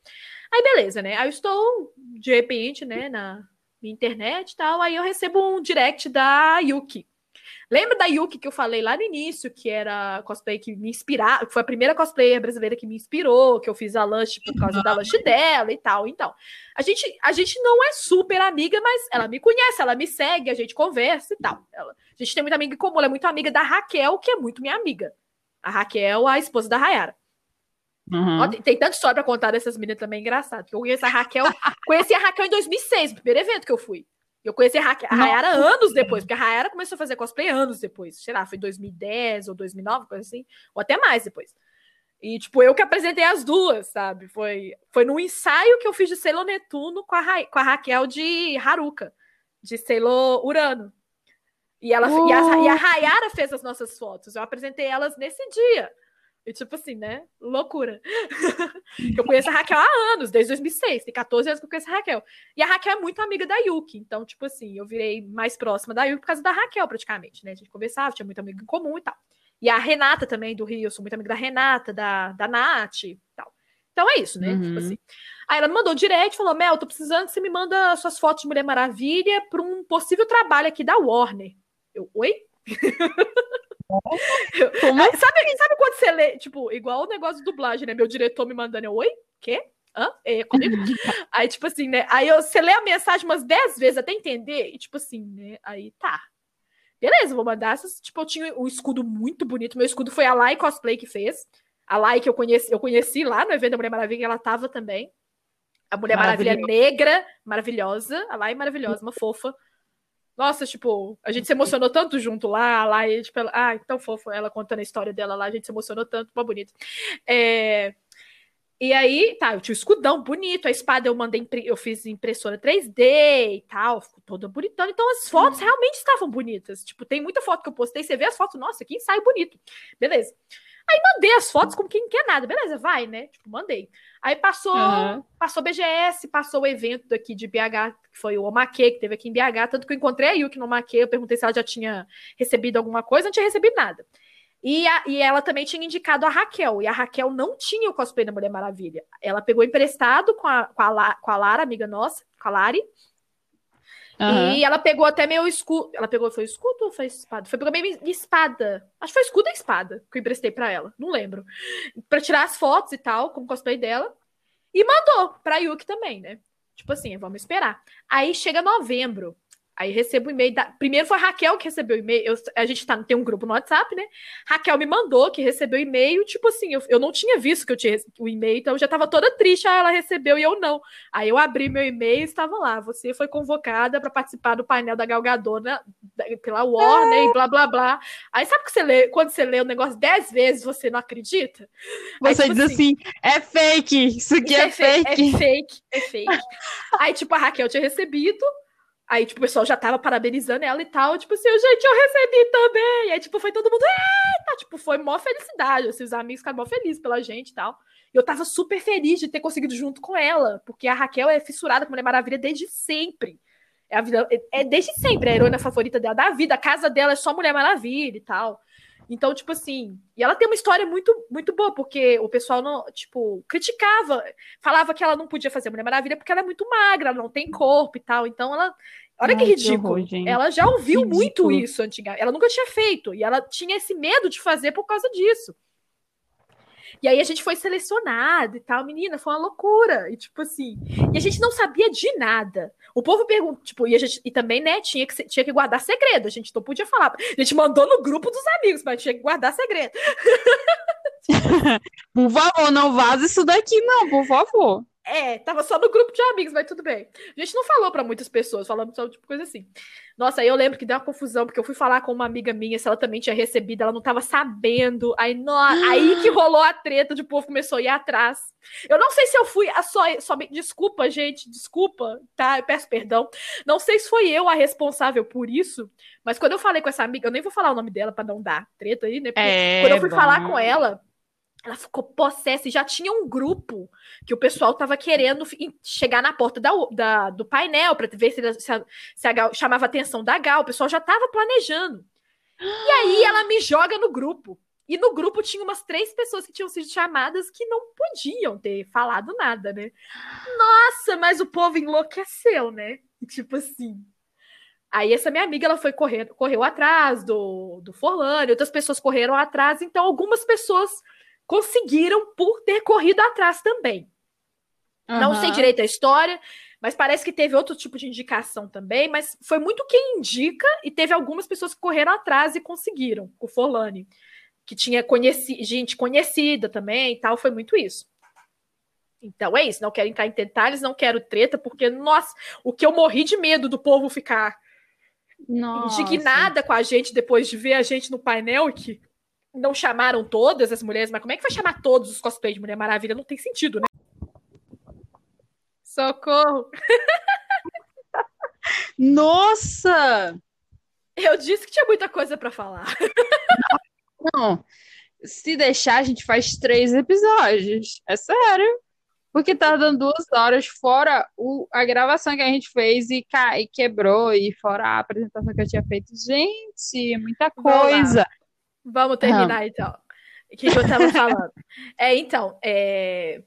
Aí, beleza, né? Aí eu estou, de repente, né, na internet e tal. Aí eu recebo um direct da Yuki. Lembra da Yuki que eu falei lá no início, que era cosplay que me inspirava, que foi a primeira cosplayer brasileira que me inspirou, que eu fiz a lanche por causa da lanche dela e tal. Então, a gente, a gente não é super amiga, mas ela me conhece, ela me segue, a gente conversa e tal. Ela, a gente tem muita amiga em comum, ela é muito amiga da Raquel, que é muito minha amiga. A Raquel, a esposa da Rayara. Uhum. Ó, tem, tem tanta história pra contar dessas meninas também, engraçado. Eu conheço a Raquel, conheci a Raquel em 2006, no primeiro evento que eu fui. Eu conheci a, a Rayara anos depois, porque a Rayara começou a fazer cosplay anos depois. Sei lá, foi 2010 ou 2009, coisa assim, ou até mais depois. E, tipo, eu que apresentei as duas, sabe? Foi, foi num ensaio que eu fiz de Sailor Netuno com a, Ra com a Raquel de Haruka, de Sailor Urano. E, ela, uh! e, a, e a Rayara fez as nossas fotos. Eu apresentei elas nesse dia. E tipo assim, né? Loucura. eu conheço a Raquel há anos, desde 2006. Tem 14 anos que eu conheço a Raquel. E a Raquel é muito amiga da Yuki. Então, tipo assim, eu virei mais próxima da Yuki por causa da Raquel, praticamente, né? A gente conversava, tinha muito amigo em comum e tal. E a Renata também, do Rio. Eu sou muito amiga da Renata, da, da Nath e tal. Então é isso, né? Tipo uhum. Tipo assim. Aí ela me mandou direct e falou: Mel, tô precisando que você me manda suas fotos de Mulher Maravilha para um possível trabalho aqui da Warner. Eu, oi? Como? Aí, sabe, sabe quando você lê, tipo, igual o negócio de dublagem, né? Meu diretor me mandando, eu, oi? Quê? Hã? É comigo? aí, tipo assim, né? Aí eu, você lê a mensagem umas 10 vezes até entender, e tipo assim, né? Aí tá. Beleza, vou mandar essas. Tipo, eu tinha um escudo muito bonito. Meu escudo foi a Lai Cosplay que fez. A Lai que eu conheci, eu conheci lá no evento da Mulher Maravilha, ela tava também. A Mulher Maravilha negra, maravilhosa. A Lai maravilhosa, uma fofa. Nossa, tipo, a gente se emocionou tanto junto lá, lá, e, tipo, ela, ah, tão fofo, ela contando a história dela lá, a gente se emocionou tanto, uma bonito. É, e aí, tá, eu tinha o escudão bonito, a espada eu mandei, eu fiz impressora 3D e tal, ficou toda bonitona. Então as fotos hum. realmente estavam bonitas. Tipo, tem muita foto que eu postei, você vê as fotos, nossa, que ensaio bonito. Beleza. Aí mandei as fotos como quem quer nada, beleza, vai, né? Tipo, mandei. Aí passou, uhum. passou BGS, passou o evento daqui de BH, que foi o Omaque, que teve aqui em BH, tanto que eu encontrei a Yuki no Omaque, eu perguntei se ela já tinha recebido alguma coisa, não tinha recebido nada. E, a, e ela também tinha indicado a Raquel, e a Raquel não tinha o cosplay da Mulher Maravilha. Ela pegou emprestado com a, com a, com a Lara, amiga nossa, com a Lari, Uhum. E ela pegou até meu escudo. Ela pegou, foi escudo ou foi espada? Foi pegou minha espada. Acho que foi escudo e espada que eu emprestei para ela. Não lembro. Pra tirar as fotos e tal, como cosplay dela. E mandou pra Yuki também, né? Tipo assim, vamos esperar. Aí chega novembro. Aí recebo o e-mail da. Primeiro foi a Raquel que recebeu o e-mail. Eu, a gente tá, tem um grupo no WhatsApp, né? Raquel me mandou que recebeu o e-mail. Tipo assim, eu, eu não tinha visto que eu tinha o e-mail, então eu já tava toda triste. Ah, ela recebeu e eu não. Aí eu abri meu e-mail e estava lá. Você foi convocada para participar do painel da Galgadona pela Warner é. e blá blá blá. Aí sabe que você lê, quando você lê o negócio dez vezes, você não acredita? Você Aí, tipo diz assim, assim, é fake, isso aqui isso é, é, fake. É fake, é fake. Aí, tipo, a Raquel tinha recebido. Aí, tipo, o pessoal já tava parabenizando ela e tal. Tipo assim, gente, eu recebi também. Aí, tipo, foi todo mundo, eita! Tipo, foi mó felicidade. Assim, os amigos ficaram mó felizes pela gente e tal. E eu tava super feliz de ter conseguido junto com ela. Porque a Raquel é fissurada com Mulher Maravilha desde sempre. É, a vida, é, é desde sempre a heroína favorita dela, da vida. A casa dela é só Mulher Maravilha e tal. Então, tipo assim, e ela tem uma história muito muito boa, porque o pessoal não, tipo, criticava, falava que ela não podia fazer Mulher Maravilha porque ela é muito magra, ela não tem corpo e tal. Então ela Olha que ridículo. Que horror, ela já ouviu ridículo. muito isso antigamente. Ela nunca tinha feito. E ela tinha esse medo de fazer por causa disso. E aí a gente foi selecionado e tal, menina, foi uma loucura. E tipo assim, e a gente não sabia de nada. O povo pergunta, tipo, e, a gente, e também, né, tinha que, tinha que guardar segredo. A gente não podia falar. A gente mandou no grupo dos amigos, mas tinha que guardar segredo. por favor, não vaza isso daqui, não, por favor. É, tava só no grupo de amigos, mas tudo bem. A gente não falou para muitas pessoas, falamos só tipo coisa assim. Nossa, aí eu lembro que deu uma confusão, porque eu fui falar com uma amiga minha se ela também tinha recebido, ela não tava sabendo. Aí, no... aí que rolou a treta, de povo começou a ir atrás. Eu não sei se eu fui a só, só. Desculpa, gente, desculpa, tá? Eu peço perdão. Não sei se foi eu a responsável por isso, mas quando eu falei com essa amiga, eu nem vou falar o nome dela para não dar treta aí, né? Porque é, quando eu fui bom. falar com ela ela ficou possessa e já tinha um grupo que o pessoal tava querendo chegar na porta da, da do painel para ver se, se, a, se a Gal chamava a atenção da Gal. O pessoal já tava planejando. E aí ela me joga no grupo. E no grupo tinha umas três pessoas que tinham sido chamadas que não podiam ter falado nada, né? Nossa, mas o povo enlouqueceu, né? Tipo assim. Aí essa minha amiga ela foi correr, correu atrás do, do Forlane, outras pessoas correram atrás, então algumas pessoas conseguiram por ter corrido atrás também. Uhum. Não sei direito a história, mas parece que teve outro tipo de indicação também, mas foi muito quem indica e teve algumas pessoas que correram atrás e conseguiram, o Forlane, que tinha conheci gente conhecida também e tal, foi muito isso. Então é isso, não quero entrar em detalhes, não quero treta, porque, nossa, o que eu morri de medo do povo ficar nossa. indignada com a gente depois de ver a gente no painel, que não chamaram todas as mulheres, mas como é que vai chamar todos os cosplays de Mulher Maravilha? Não tem sentido, né? Socorro! Nossa! Eu disse que tinha muita coisa para falar. Não, se deixar, a gente faz três episódios. É sério. Porque tá dando duas horas, fora o, a gravação que a gente fez e, e quebrou, e fora a apresentação que eu tinha feito. Gente, muita coisa. Vamos terminar, então. O que, que eu tava falando? é, então, é...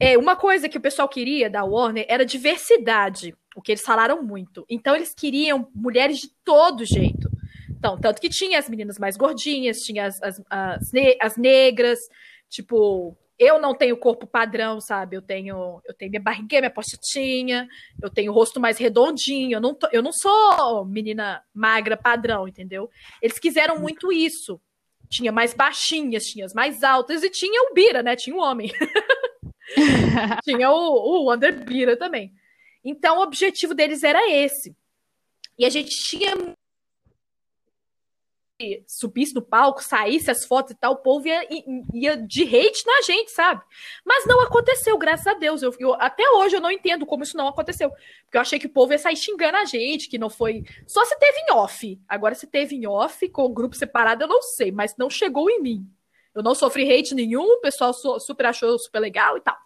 é... Uma coisa que o pessoal queria da Warner era diversidade, o que eles falaram muito. Então, eles queriam mulheres de todo jeito. Então, tanto que tinha as meninas mais gordinhas, tinha as, as, as, ne as negras, tipo, eu não tenho corpo padrão, sabe? Eu tenho, eu tenho minha barriguinha, minha pochetinha, eu tenho o rosto mais redondinho, eu não, tô, eu não sou menina magra padrão, entendeu? Eles quiseram muito isso. Tinha mais baixinhas, tinha as mais altas e tinha o Bira, né? Tinha o homem. tinha o, o Bira também. Então o objetivo deles era esse. E a gente tinha subisse no palco, saísse as fotos e tal, o povo ia, ia de hate na gente, sabe? Mas não aconteceu, graças a Deus. Eu, eu, até hoje eu não entendo como isso não aconteceu. Porque eu achei que o povo ia sair xingando a gente, que não foi. Só se teve em off. Agora, se teve em off, com o grupo separado, eu não sei, mas não chegou em mim. Eu não sofri hate nenhum, o pessoal super achou super legal e tal.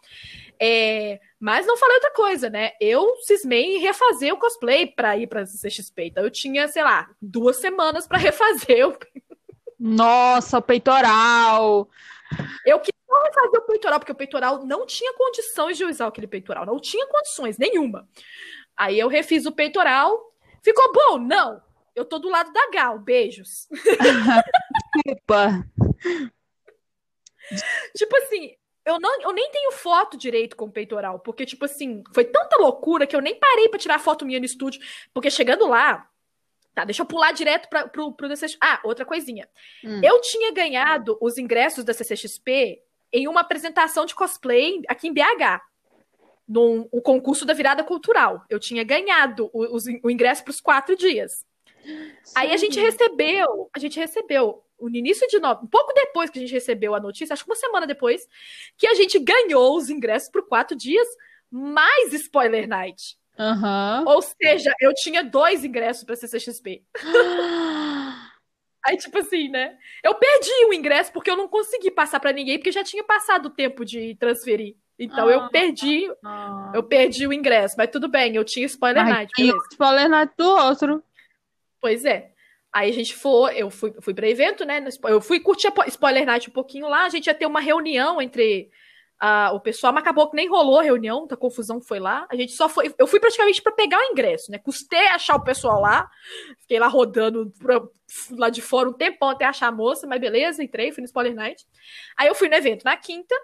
É, mas não falei outra coisa, né? Eu cismei em refazer o cosplay para ir pra CXP. Então eu tinha, sei lá, duas semanas para refazer. O... Nossa, o peitoral! Eu queria refazer o peitoral, porque o peitoral não tinha condições de usar aquele peitoral. Não tinha condições nenhuma. Aí eu refiz o peitoral. Ficou bom? Não. Eu tô do lado da Gal. Beijos. Desculpa. tipo assim, eu, não, eu nem tenho foto direito com o peitoral, porque, tipo assim, foi tanta loucura que eu nem parei para tirar foto minha no estúdio, porque chegando lá, Tá, deixa eu pular direto pra, pro, pro DCXP. Ah, outra coisinha. Hum. Eu tinha ganhado os ingressos da CCXP em uma apresentação de cosplay aqui em BH. Num um concurso da virada cultural. Eu tinha ganhado o, o, o ingresso para os quatro dias. Sim. Aí a gente recebeu, a gente recebeu no início de novembro, um pouco depois que a gente recebeu a notícia, acho que uma semana depois, que a gente ganhou os ingressos por quatro dias, mais Spoiler Night. Uhum. Ou seja, eu tinha dois ingressos para CCXP. Aí, tipo assim, né? Eu perdi o ingresso porque eu não consegui passar para ninguém, porque já tinha passado o tempo de transferir. Então ah, eu perdi, ah. eu perdi o ingresso, mas tudo bem, eu tinha spoiler night. E spoiler night do outro. Pois é. Aí a gente foi, eu fui, fui para evento, né? Eu fui curtir a spoiler night um pouquinho lá. A gente ia ter uma reunião entre a, o pessoal, mas acabou que nem rolou a reunião, a confusão foi lá. A gente só foi. Eu fui praticamente para pegar o ingresso, né? Custei achar o pessoal lá. Fiquei lá rodando pra, lá de fora um tempão até achar a moça, mas beleza, entrei, fui no Spoiler Night. Aí eu fui no evento na quinta.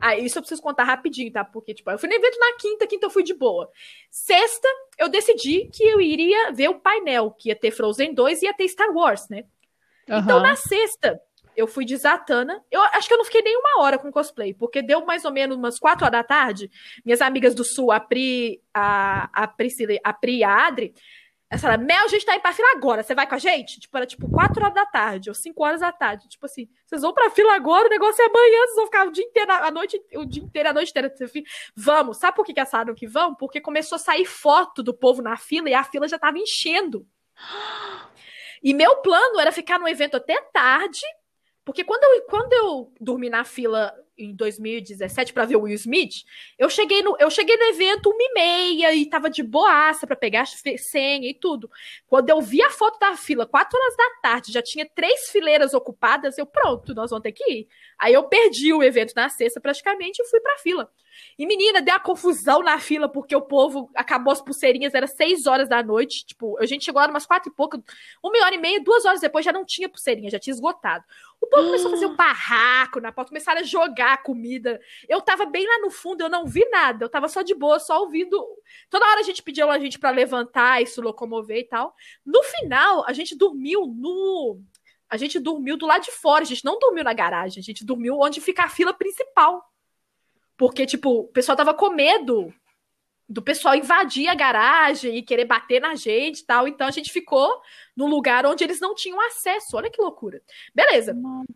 Aí isso eu preciso contar rapidinho, tá? Porque, tipo, eu fui no evento na quinta, quinta eu fui de boa. Sexta, eu decidi que eu iria ver o painel, que ia ter Frozen 2 e ia ter Star Wars, né? Uhum. Então, na sexta, eu fui de Zatanna. Eu acho que eu não fiquei nem uma hora com cosplay, porque deu mais ou menos umas quatro horas da tarde. Minhas amigas do Sul, a Pri, a, a Priscila, a Pri e a Adri, essa falaram, Mel, a gente tá indo pra fila agora, você vai com a gente? Tipo, era tipo 4 horas da tarde, ou 5 horas da tarde. Tipo assim, vocês vão pra fila agora, o negócio é amanhã, vocês vão ficar o dia inteiro, a noite, o dia inteiro, a noite inteira. Vamos, sabe por que, que assaram que vão? Porque começou a sair foto do povo na fila e a fila já tava enchendo. E meu plano era ficar no evento até tarde, porque quando eu, quando eu dormi na fila em 2017 para ver o Will Smith, eu cheguei no, eu cheguei no evento uma e meia e tava de boaça para pegar senha e tudo. Quando eu vi a foto da fila, quatro horas da tarde, já tinha três fileiras ocupadas, eu pronto, nós vamos ter que ir. Aí eu perdi o evento na sexta praticamente e fui pra fila. E menina, deu a confusão na fila, porque o povo acabou as pulseirinhas, era seis horas da noite. Tipo, a gente chegou lá umas quatro e pouco, uma hora e meia, duas horas depois já não tinha pulseirinha, já tinha esgotado. O povo começou a fazer um barraco na porta, começaram a jogar comida. Eu tava bem lá no fundo, eu não vi nada, eu tava só de boa, só ouvindo. Toda hora a gente pediu a gente para levantar e se locomover e tal. No final, a gente dormiu no a gente dormiu do lado de fora, a gente não dormiu na garagem, a gente dormiu onde fica a fila principal. Porque, tipo, o pessoal tava com medo do pessoal invadir a garagem e querer bater na gente e tal. Então a gente ficou no lugar onde eles não tinham acesso. Olha que loucura. Beleza. Nossa.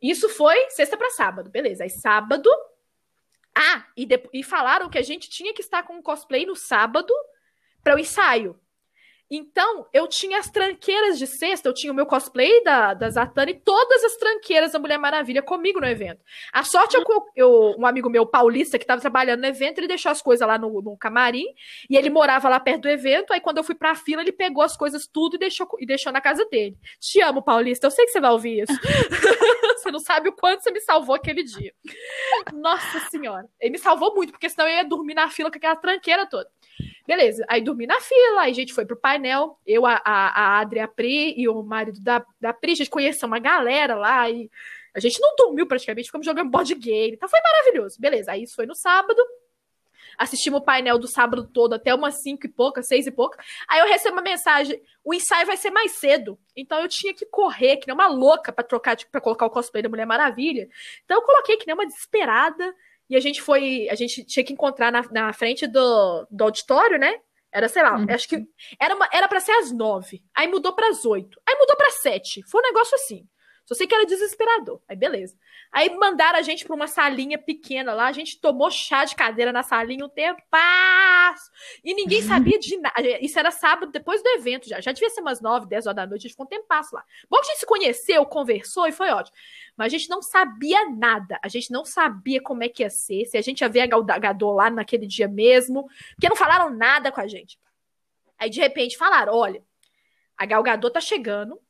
Isso foi sexta para sábado. Beleza. Aí sábado. Ah, e, de... e falaram que a gente tinha que estar com o cosplay no sábado para o ensaio. Então, eu tinha as tranqueiras de sexta, eu tinha o meu cosplay da, da Zatanna e todas as tranqueiras da Mulher Maravilha comigo no evento. A sorte é que um amigo meu paulista que estava trabalhando no evento, ele deixou as coisas lá no, no, camarim e ele morava lá perto do evento. Aí, quando eu fui pra fila, ele pegou as coisas tudo e deixou, e deixou na casa dele. Te amo, paulista, eu sei que você vai ouvir isso. você não sabe o quanto você me salvou aquele dia. Nossa senhora. Ele me salvou muito, porque senão eu ia dormir na fila com aquela tranqueira toda. Beleza, aí dormi na fila, aí a gente foi pro painel, eu, a, a, a Adri, a Pri e o marido da, da Pri, a gente conheceu uma galera lá e a gente não dormiu praticamente, ficamos jogando board game, então foi maravilhoso. Beleza, aí isso foi no sábado, assistimos o painel do sábado todo até umas cinco e pouca, seis e pouca. Aí eu recebo uma mensagem: o ensaio vai ser mais cedo. Então eu tinha que correr, que nem uma louca, para trocar, para colocar o cosplay da Mulher Maravilha. Então eu coloquei que nem uma desesperada. E a gente foi. A gente tinha que encontrar na, na frente do, do auditório, né? Era, sei lá, uhum. acho que era, uma, era pra ser às nove. Aí mudou pras oito. Aí mudou pra sete. Foi um negócio assim. Só sei que era desesperador. Aí beleza. Aí mandaram a gente pra uma salinha pequena lá. A gente tomou chá de cadeira na salinha um tempo. E ninguém sabia de nada. Isso era sábado, depois do evento já. Já devia ser umas nove, dez horas da noite. A gente ficou um tempo lá. Bom que a gente se conheceu, conversou e foi ótimo. Mas a gente não sabia nada. A gente não sabia como é que ia ser. Se a gente ia ver a Gadot lá naquele dia mesmo. Porque não falaram nada com a gente. Aí de repente falaram: olha, a Galgador tá chegando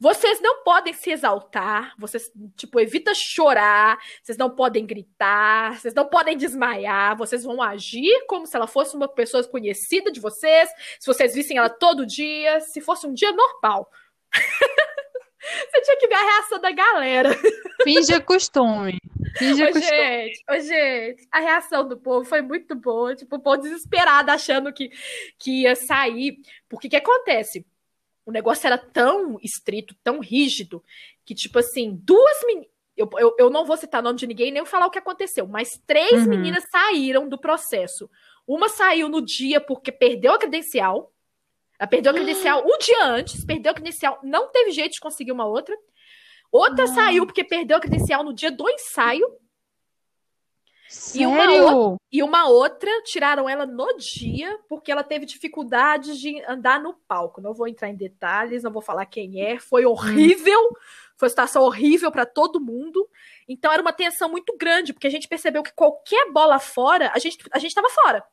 vocês não podem se exaltar, vocês, tipo, evita chorar, vocês não podem gritar, vocês não podem desmaiar, vocês vão agir como se ela fosse uma pessoa conhecida de vocês, se vocês vissem ela todo dia, se fosse um dia normal. Você tinha que ver a reação da galera. Finge costume. Finge ô, gente, ô, gente, a reação do povo foi muito boa. Tipo, o povo desesperado, achando que, que ia sair. Porque que acontece? O negócio era tão estrito, tão rígido, que, tipo assim, duas meninas. Eu, eu, eu, não vou citar o nome de ninguém nem falar o que aconteceu, mas três uhum. meninas saíram do processo. Uma saiu no dia porque perdeu a credencial. Ela perdeu a credencial um dia antes, perdeu a credencial, não teve jeito de conseguir uma outra. Outra Nossa. saiu porque perdeu a credencial no dia do ensaio. Sério? E uma, e uma outra tiraram ela no dia porque ela teve dificuldades de andar no palco. Não vou entrar em detalhes, não vou falar quem é. Foi hum. horrível. Foi uma situação horrível para todo mundo. Então era uma tensão muito grande, porque a gente percebeu que qualquer bola fora, a gente a gente estava fora.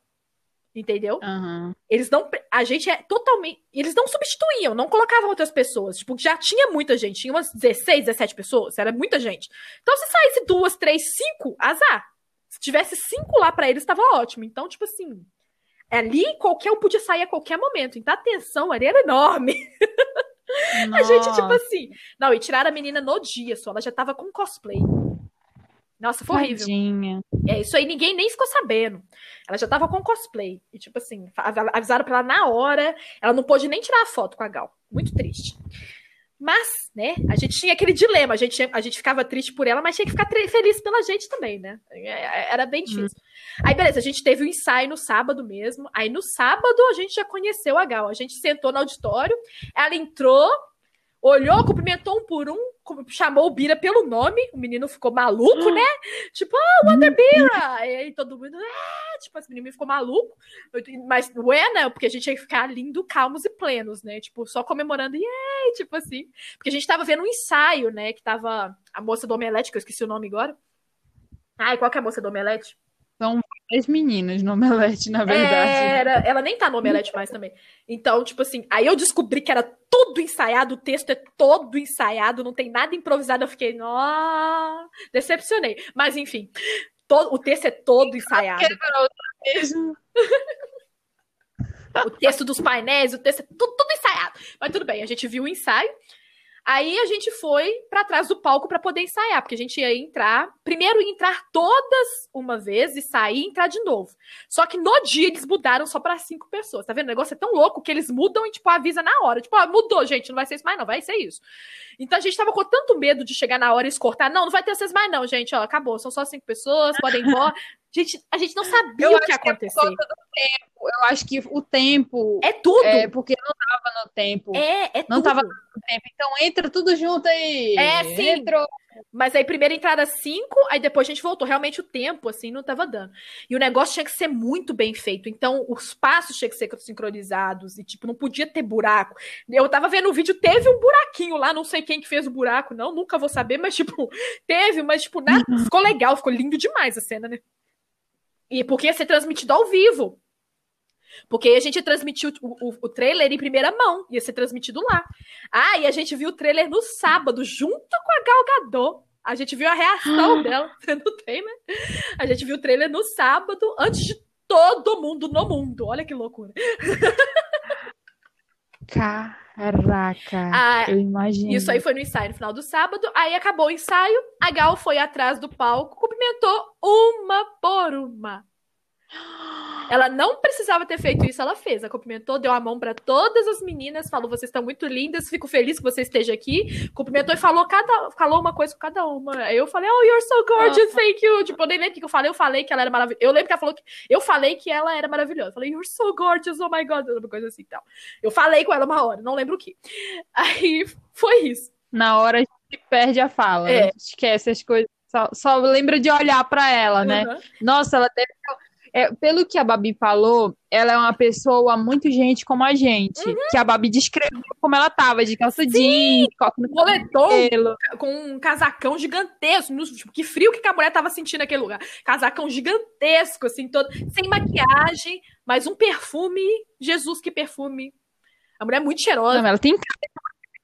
Entendeu? Uhum. Eles não. A gente é totalmente. Eles não substituíam, não colocavam outras pessoas. Tipo, já tinha muita gente. Tinha umas 16, 17 pessoas. Era muita gente. Então, se saísse duas, três, cinco, azar. Se tivesse cinco lá para eles, estava ótimo. Então, tipo assim. Ali, qualquer um podia sair a qualquer momento. Então, a tensão ali era enorme. a gente, tipo assim. Não, e tiraram a menina no dia só. Ela já tava com cosplay. Nossa, foi horrível. Tadinha. É, isso aí ninguém nem ficou sabendo. Ela já tava com cosplay. E, tipo assim, avisaram pra ela na hora. Ela não pôde nem tirar a foto com a Gal. Muito triste. Mas, né, a gente tinha aquele dilema. A gente, a gente ficava triste por ela, mas tinha que ficar feliz pela gente também, né? É, é, era bem difícil. Hum. Aí, beleza, a gente teve o um ensaio no sábado mesmo. Aí, no sábado, a gente já conheceu a Gal. A gente sentou no auditório. Ela entrou, olhou, cumprimentou um por um, chamou o Bira pelo nome, o menino ficou maluco, né? Tipo, ah, oh, Wonder Bira! E aí todo mundo, ah! tipo, esse menino ficou maluco. Mas não é, né? Porque a gente ia ficar lindo, calmos e plenos, né? Tipo, só comemorando, yay! Tipo assim. Porque a gente tava vendo um ensaio, né? Que tava a moça do Omelete, que eu esqueci o nome agora. Ai, qual que é a moça do Omelete? São várias meninas no Omelete, na verdade. Era, ela nem tá no Omelete mais também. Então, tipo assim, aí eu descobri que era tudo ensaiado, o texto é todo ensaiado, não tem nada improvisado. Eu fiquei, ó, decepcionei. Mas enfim, todo, o texto é todo ensaiado. o texto dos painéis, o texto é tudo, tudo ensaiado. Mas tudo bem, a gente viu o ensaio. Aí a gente foi para trás do palco para poder ensaiar, porque a gente ia entrar, primeiro entrar todas uma vez e sair e entrar de novo. Só que no dia eles mudaram só para cinco pessoas. Tá vendo? O negócio é tão louco que eles mudam e tipo avisa na hora. Tipo, ah, mudou, gente, não vai ser isso mais não, vai ser isso. Então a gente tava com tanto medo de chegar na hora e escortar, não, não vai ter vocês mais não, gente, ó, acabou, são só cinco pessoas, podem ir embora. Gente, a gente não sabia eu o que ia acontecer. Que é eu acho que o tempo. É tudo. É porque não tempo. É, é não tudo. tava no tempo. Então entra tudo junto aí. É, sim. Entrou. Mas aí, primeira entrada 5, aí depois a gente voltou. Realmente o tempo, assim, não tava dando. E o negócio tinha que ser muito bem feito. Então, os passos tinham que ser sincronizados. E, tipo, não podia ter buraco. Eu tava vendo o vídeo, teve um buraquinho lá. Não sei quem que fez o buraco, não. Nunca vou saber, mas, tipo, teve. Mas, tipo, nada, uhum. ficou legal. Ficou lindo demais a cena, né? E porque ia ser transmitido ao vivo. Porque a gente transmitiu o, o, o, trailer em primeira mão, ia ser transmitido lá. Ah, e a gente viu o trailer no sábado, junto com a Gal Gadot. A gente viu a reação dela no trailer. A gente viu o trailer no sábado, antes de todo mundo no mundo. Olha que loucura. Caraca, ah, eu imagino. Isso aí foi no ensaio no final do sábado. Aí acabou o ensaio, a Gal foi atrás do palco, cumprimentou uma por uma. Ela não precisava ter feito isso, ela fez. Ela cumprimentou, deu a mão para todas as meninas, falou: vocês estão muito lindas, fico feliz que você esteja aqui. Cumprimentou e falou cada, falou uma coisa com cada uma. Aí eu falei: Oh, you're so gorgeous, thank you. Tipo, eu nem lembro o que eu falei. Eu falei que ela era maravilhosa. Eu lembro que ela falou que eu falei que ela era maravilhosa. Eu falei: You're so gorgeous, oh my god, uma coisa assim tal. Eu falei com ela uma hora, não lembro o que. Aí foi isso. Na hora a gente perde a fala, é. a gente esquece as coisas. Só, só lembra de olhar para ela, né? Uhum. Nossa, ela deve é, pelo que a Babi falou, ela é uma pessoa muito gente como a gente. Uhum. Que a Babi descreveu como ela tava, de calça jeans, no moletom, com um casacão gigantesco. Tipo, que frio que a mulher tava sentindo naquele lugar. Casacão gigantesco, assim, todo, sem maquiagem, mas um perfume. Jesus, que perfume. A mulher é muito cheirosa. Não, ela tem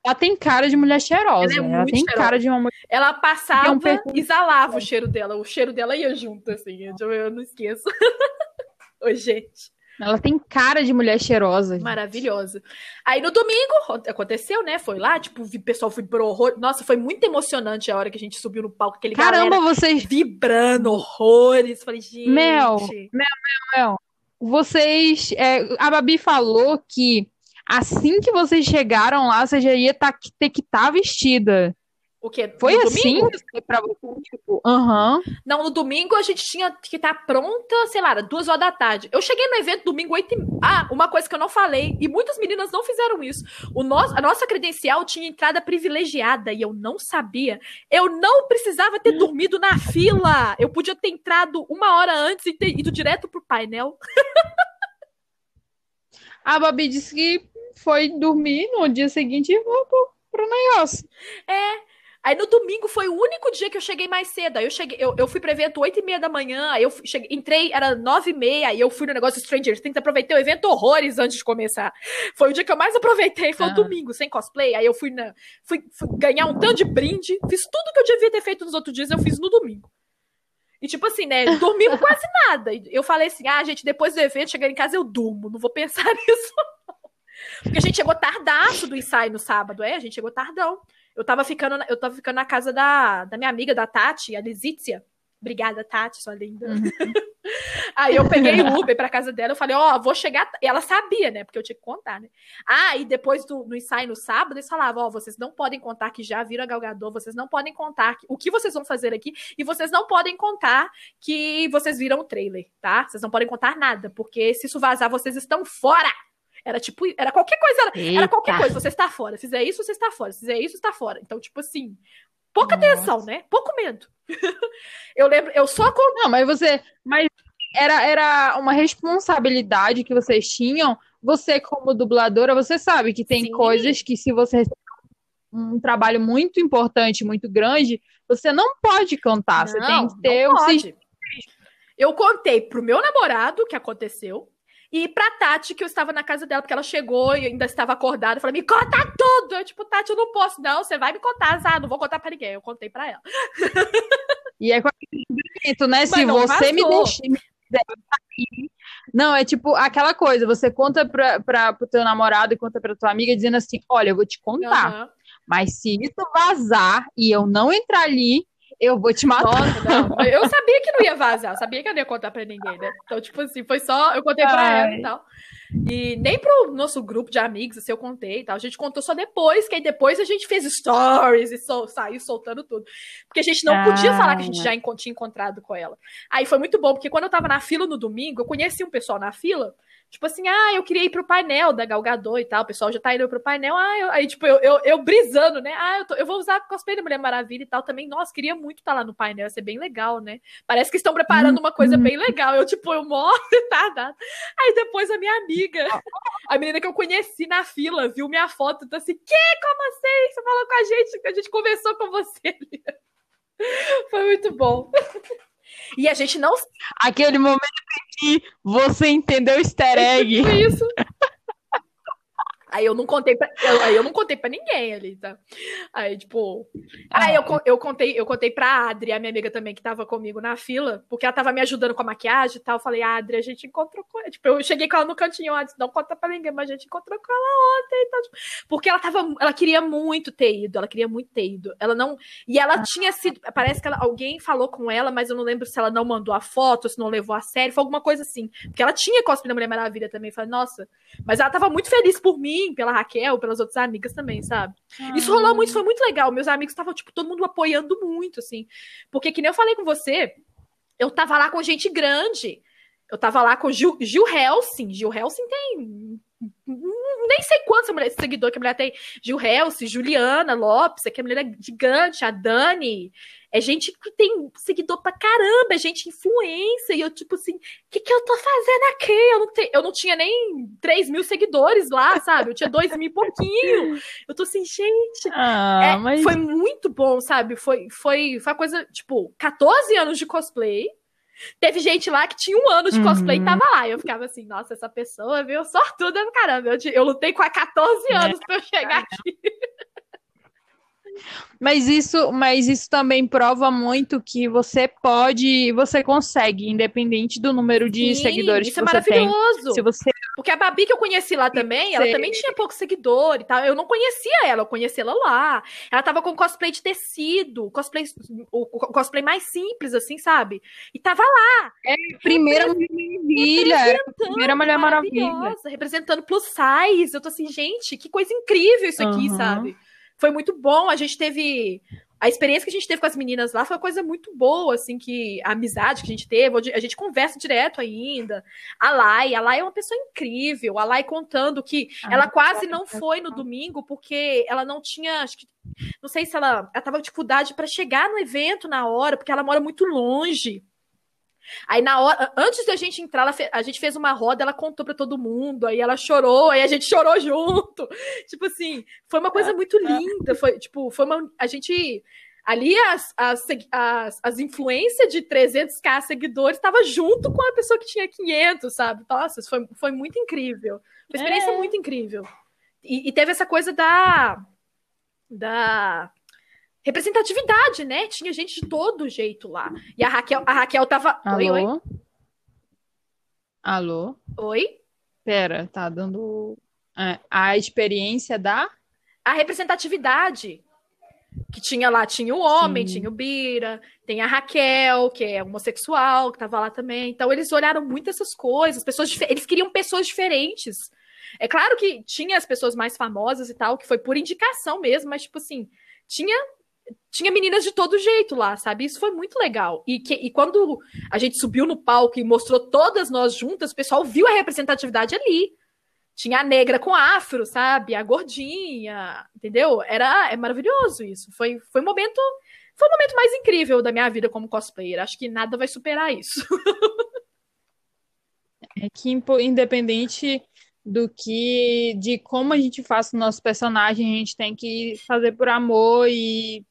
ela tem cara de mulher cheirosa. Ela, é ela tem cheirosa. cara de uma mulher. Ela passava um e exalava o cheiro dela. O cheiro dela ia junto, assim. Eu, eu não esqueço. Oi, gente. Ela tem cara de mulher cheirosa. Maravilhosa. Aí no domingo aconteceu, né? Foi lá, tipo, o pessoal vibrou horror. Nossa, foi muito emocionante a hora que a gente subiu no palco, aquele Caramba, vocês vibrando horrores. Falei, gente. Mel, Mel, Mel, Mel. Vocês. É, a Babi falou que assim que vocês chegaram lá, você já ia tá, ter que estar tá vestida. O quê? Foi no assim pra você, tipo, aham. Uhum. Não, no domingo a gente tinha que estar tá pronta, sei lá, duas horas da tarde. Eu cheguei no evento domingo oito e... Ah, uma coisa que eu não falei, e muitas meninas não fizeram isso. O nosso, a nossa credencial tinha entrada privilegiada e eu não sabia. Eu não precisava ter dormido na fila. Eu podia ter entrado uma hora antes e ter ido direto pro painel. a Babi disse que foi dormir no dia seguinte e vou pro, pro negócio. É, Aí no domingo foi o único dia que eu cheguei mais cedo. Aí eu cheguei, eu, eu fui pro evento 8 e meia da manhã, aí eu cheguei, entrei, era 9 e meia, aí eu fui no negócio Stranger Things, aproveitei o evento horrores antes de começar. Foi o dia que eu mais aproveitei, foi o domingo, sem cosplay. Aí eu fui, na, fui, fui ganhar um tanto de brinde, fiz tudo que eu devia ter feito nos outros dias, eu fiz no domingo. E tipo assim, né, dormimos quase nada. Eu falei assim, ah, gente, depois do evento, chegar em casa eu durmo, não vou pensar nisso. Porque a gente chegou tardaço do ensaio no sábado, é? A gente chegou tardão. Eu tava ficando, eu tava ficando na casa da, da minha amiga, da Tati, a Lizícia. Obrigada, Tati, sua linda. Uhum. Aí eu peguei o Uber pra casa dela, eu falei, ó, oh, vou chegar. E ela sabia, né? Porque eu tinha que contar, né? Ah, e depois do no ensaio no sábado, eles falavam, ó, oh, vocês não podem contar que já viram a Galgador, vocês não podem contar que, o que vocês vão fazer aqui, e vocês não podem contar que vocês viram o trailer, tá? Vocês não podem contar nada, porque se isso vazar, vocês estão fora! Era tipo, era qualquer coisa, era, era qualquer coisa, você está fora. Se fizer isso, você está fora. Se fizer isso, está fora. Então, tipo assim, pouca Nossa. atenção, né? Pouco medo. eu lembro, eu só Não, mas você, mas era, era uma responsabilidade que vocês tinham. Você como dubladora, você sabe que tem Sim. coisas que se você um trabalho muito importante, muito grande, você não pode cantar, não, você tem que ter o um... Eu contei pro meu namorado o que aconteceu, e pra Tati, que eu estava na casa dela, porque ela chegou e ainda estava acordada, falei, me conta tudo! Eu, tipo, Tati, eu não posso, não, você vai me contar, ah, não vou contar pra ninguém. Eu contei pra ela. E é bonito, né? Mas Se você me deixar. Não, é tipo aquela coisa, você conta pra, pra, pro teu namorado e conta pra tua amiga dizendo assim, olha, eu vou te contar. Uhum. Mas se isso vazar e eu não entrar ali, eu vou te matar. Nossa, não. Eu sabia que não ia vazar, sabia que eu não ia contar pra ninguém, né? Então, tipo assim, foi só. Eu contei pra ela e tal. E nem pro nosso grupo de amigos, assim, eu contei e tal. A gente contou só depois, que aí depois a gente fez stories e sol, saiu soltando tudo. Porque a gente não ah. podia falar que a gente já tinha encontrado com ela. Aí foi muito bom, porque quando eu tava na fila no domingo, eu conheci um pessoal na fila Tipo assim, ah, eu queria ir pro painel da Galgador e tal. O pessoal já tá indo pro painel. Ah, eu, aí, tipo, eu, eu, eu, brisando, né? Ah, eu, tô, eu vou usar cosplay da Mulher Maravilha e tal também. Nossa, queria muito estar tá lá no painel. Ia ser bem legal, né? Parece que estão preparando uma coisa bem legal. Eu, tipo, eu morro, tá, tá. Aí depois a minha amiga, a menina que eu conheci na fila, viu minha foto. Então assim, que? Como assim? Você falou com a gente? A gente conversou com você. Foi muito bom. E a gente não. Aquele momento você entendeu o easter egg. É tipo isso. Aí eu não contei pra, eu, aí eu não contei pra ninguém ali, tá? Aí, tipo. Aí eu, eu contei, eu contei pra Adri, a minha amiga também, que tava comigo na fila, porque ela tava me ajudando com a maquiagem e tal. Eu falei, Adri, a gente encontrou com ela. Tipo, eu cheguei com ela no cantinho antes, não conta pra ninguém, mas a gente encontrou com ela ontem e tal. Tipo, porque ela tava. Ela queria muito ter ido, ela queria muito ter ido. Ela não. E ela ah. tinha sido. Parece que ela, alguém falou com ela, mas eu não lembro se ela não mandou a foto, se não levou a sério, foi alguma coisa assim. Porque ela tinha cosplay da Mulher Maravilha também. Eu falei, nossa. Mas ela tava muito feliz por mim mim, pela Raquel, pelas outras amigas também, sabe? Ah. Isso rolou muito, foi muito legal. Meus amigos estavam, tipo, todo mundo apoiando muito, assim. Porque, que nem eu falei com você, eu tava lá com gente grande. Eu tava lá com Gil, Gil Helsing. Gil Helsing tem nem sei quantos seguidores que a mulher tem. Gil Helsing, Juliana Lopes, que a mulher é gigante, a Dani. É gente que tem seguidor pra caramba, é gente influência. E eu, tipo assim, o que, que eu tô fazendo aqui? Eu não, te, eu não tinha nem 3 mil seguidores lá, sabe? Eu tinha 2 mil e pouquinho. Eu tô assim, gente. Ah, é, mas... Foi muito bom, sabe? Foi, foi, foi uma coisa, tipo, 14 anos de cosplay. Teve gente lá que tinha um ano de cosplay uhum. e tava lá. Eu ficava assim, nossa, essa pessoa, viu? Sortuda do caramba. Eu, eu lutei com há 14 anos é. pra eu chegar aqui. Mas isso, mas isso também prova muito que você pode, você consegue, independente do número de Sim, seguidores isso que é você maravilhoso. tem. Se você porque a Babi que eu conheci lá também, ela também tinha pouco seguidor e tal. Eu não conhecia ela, eu conheci ela lá. Ela tava com cosplay de tecido, cosplay, o, cosplay mais simples, assim, sabe? E tava lá. É, primeira Mulher Maravilha. Primeira Mulher Maravilha. Representando plus size. Eu tô assim, gente, que coisa incrível isso aqui, uhum. sabe? Foi muito bom. A gente teve a experiência que a gente teve com as meninas lá foi uma coisa muito boa, assim, que a amizade que a gente teve, a gente conversa direto ainda. A Lai, a Lai é uma pessoa incrível, a Lai contando que ah, ela quase não foi no domingo porque ela não tinha, acho que não sei se ela, ela tava com dificuldade para chegar no evento na hora, porque ela mora muito longe. Aí na hora, antes da gente entrar, fe... a gente fez uma roda, ela contou para todo mundo, aí ela chorou, aí a gente chorou junto. Tipo assim, foi uma coisa muito linda, foi tipo, foi uma a gente ali as, as, as, as influências de 300k seguidores estava junto com a pessoa que tinha 500, sabe? Nossa, foi, foi muito incrível. Foi uma experiência é. muito incrível. E, e teve essa coisa da da representatividade, né? Tinha gente de todo jeito lá. E a Raquel, a Raquel tava. Alô? Oi, oi. Alô? Oi? Pera, tá dando é, a experiência da. A representatividade. Que tinha lá, tinha o homem, Sim. tinha o Bira, tem a Raquel, que é homossexual, que tava lá também. Então eles olharam muito essas coisas, pessoas eles queriam pessoas diferentes. É claro que tinha as pessoas mais famosas e tal, que foi por indicação mesmo, mas tipo assim, tinha tinha meninas de todo jeito lá, sabe? Isso foi muito legal. E, que, e quando a gente subiu no palco e mostrou todas nós juntas, o pessoal viu a representatividade ali. Tinha a negra com afro, sabe? A gordinha, entendeu? Era é maravilhoso isso. Foi, foi um momento foi o momento mais incrível da minha vida como cosplayer. Acho que nada vai superar isso. é que independente do que de como a gente faz o nosso personagem, a gente tem que fazer por amor e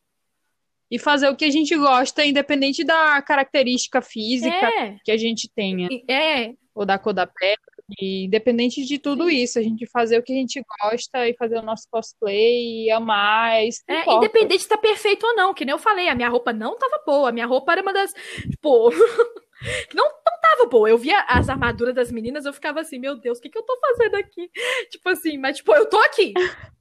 e fazer o que a gente gosta, independente da característica física é. que a gente tenha. É. Ou da cor da pele. E independente de tudo isso, a gente fazer o que a gente gosta e fazer o nosso cosplay e amar. É, isso é independente se tá perfeito ou não, que nem eu falei, a minha roupa não tava boa, a minha roupa era uma das. Tipo. não, não tava boa. Eu via as armaduras das meninas, eu ficava assim, meu Deus, o que, que eu tô fazendo aqui? Tipo assim, mas tipo, eu tô aqui.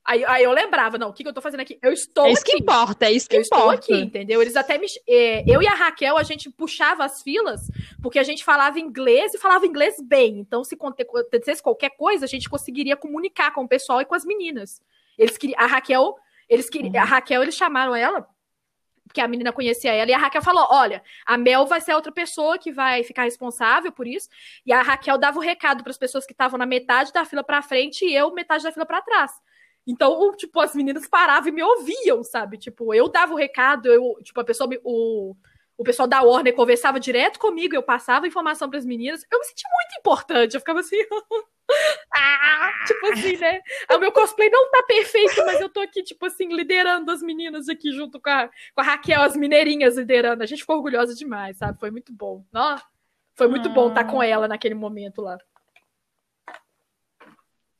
Aí, aí eu lembrava, não, o que, que eu tô fazendo aqui? Eu estou aqui. É isso aqui. que importa, é isso que eu importa. estou aqui, entendeu? Eles até me. É, eu e a Raquel, a gente puxava as filas, porque a gente falava inglês e falava inglês bem. Então, se acontecesse qualquer coisa, a gente conseguiria comunicar com o pessoal e com as meninas. Eles queriam. A Raquel, eles queriam. A Raquel, eles chamaram ela porque a menina conhecia ela, e a Raquel falou: olha, a Mel vai ser a outra pessoa que vai ficar responsável por isso. E a Raquel dava o recado para as pessoas que estavam na metade da fila para frente e eu metade da fila para trás. Então, tipo, as meninas paravam e me ouviam, sabe? Tipo, eu dava o recado, eu, tipo, a pessoa, o, o pessoal da Warner conversava direto comigo, eu passava informação para as meninas. Eu me senti muito importante, eu ficava assim, ah, tipo assim, né? O meu cosplay não tá perfeito, mas eu tô aqui, tipo assim, liderando as meninas aqui junto com a, com a Raquel, as mineirinhas liderando. A gente ficou orgulhosa demais, sabe? Foi muito bom. Nossa, foi muito bom estar com ah. ela naquele momento lá.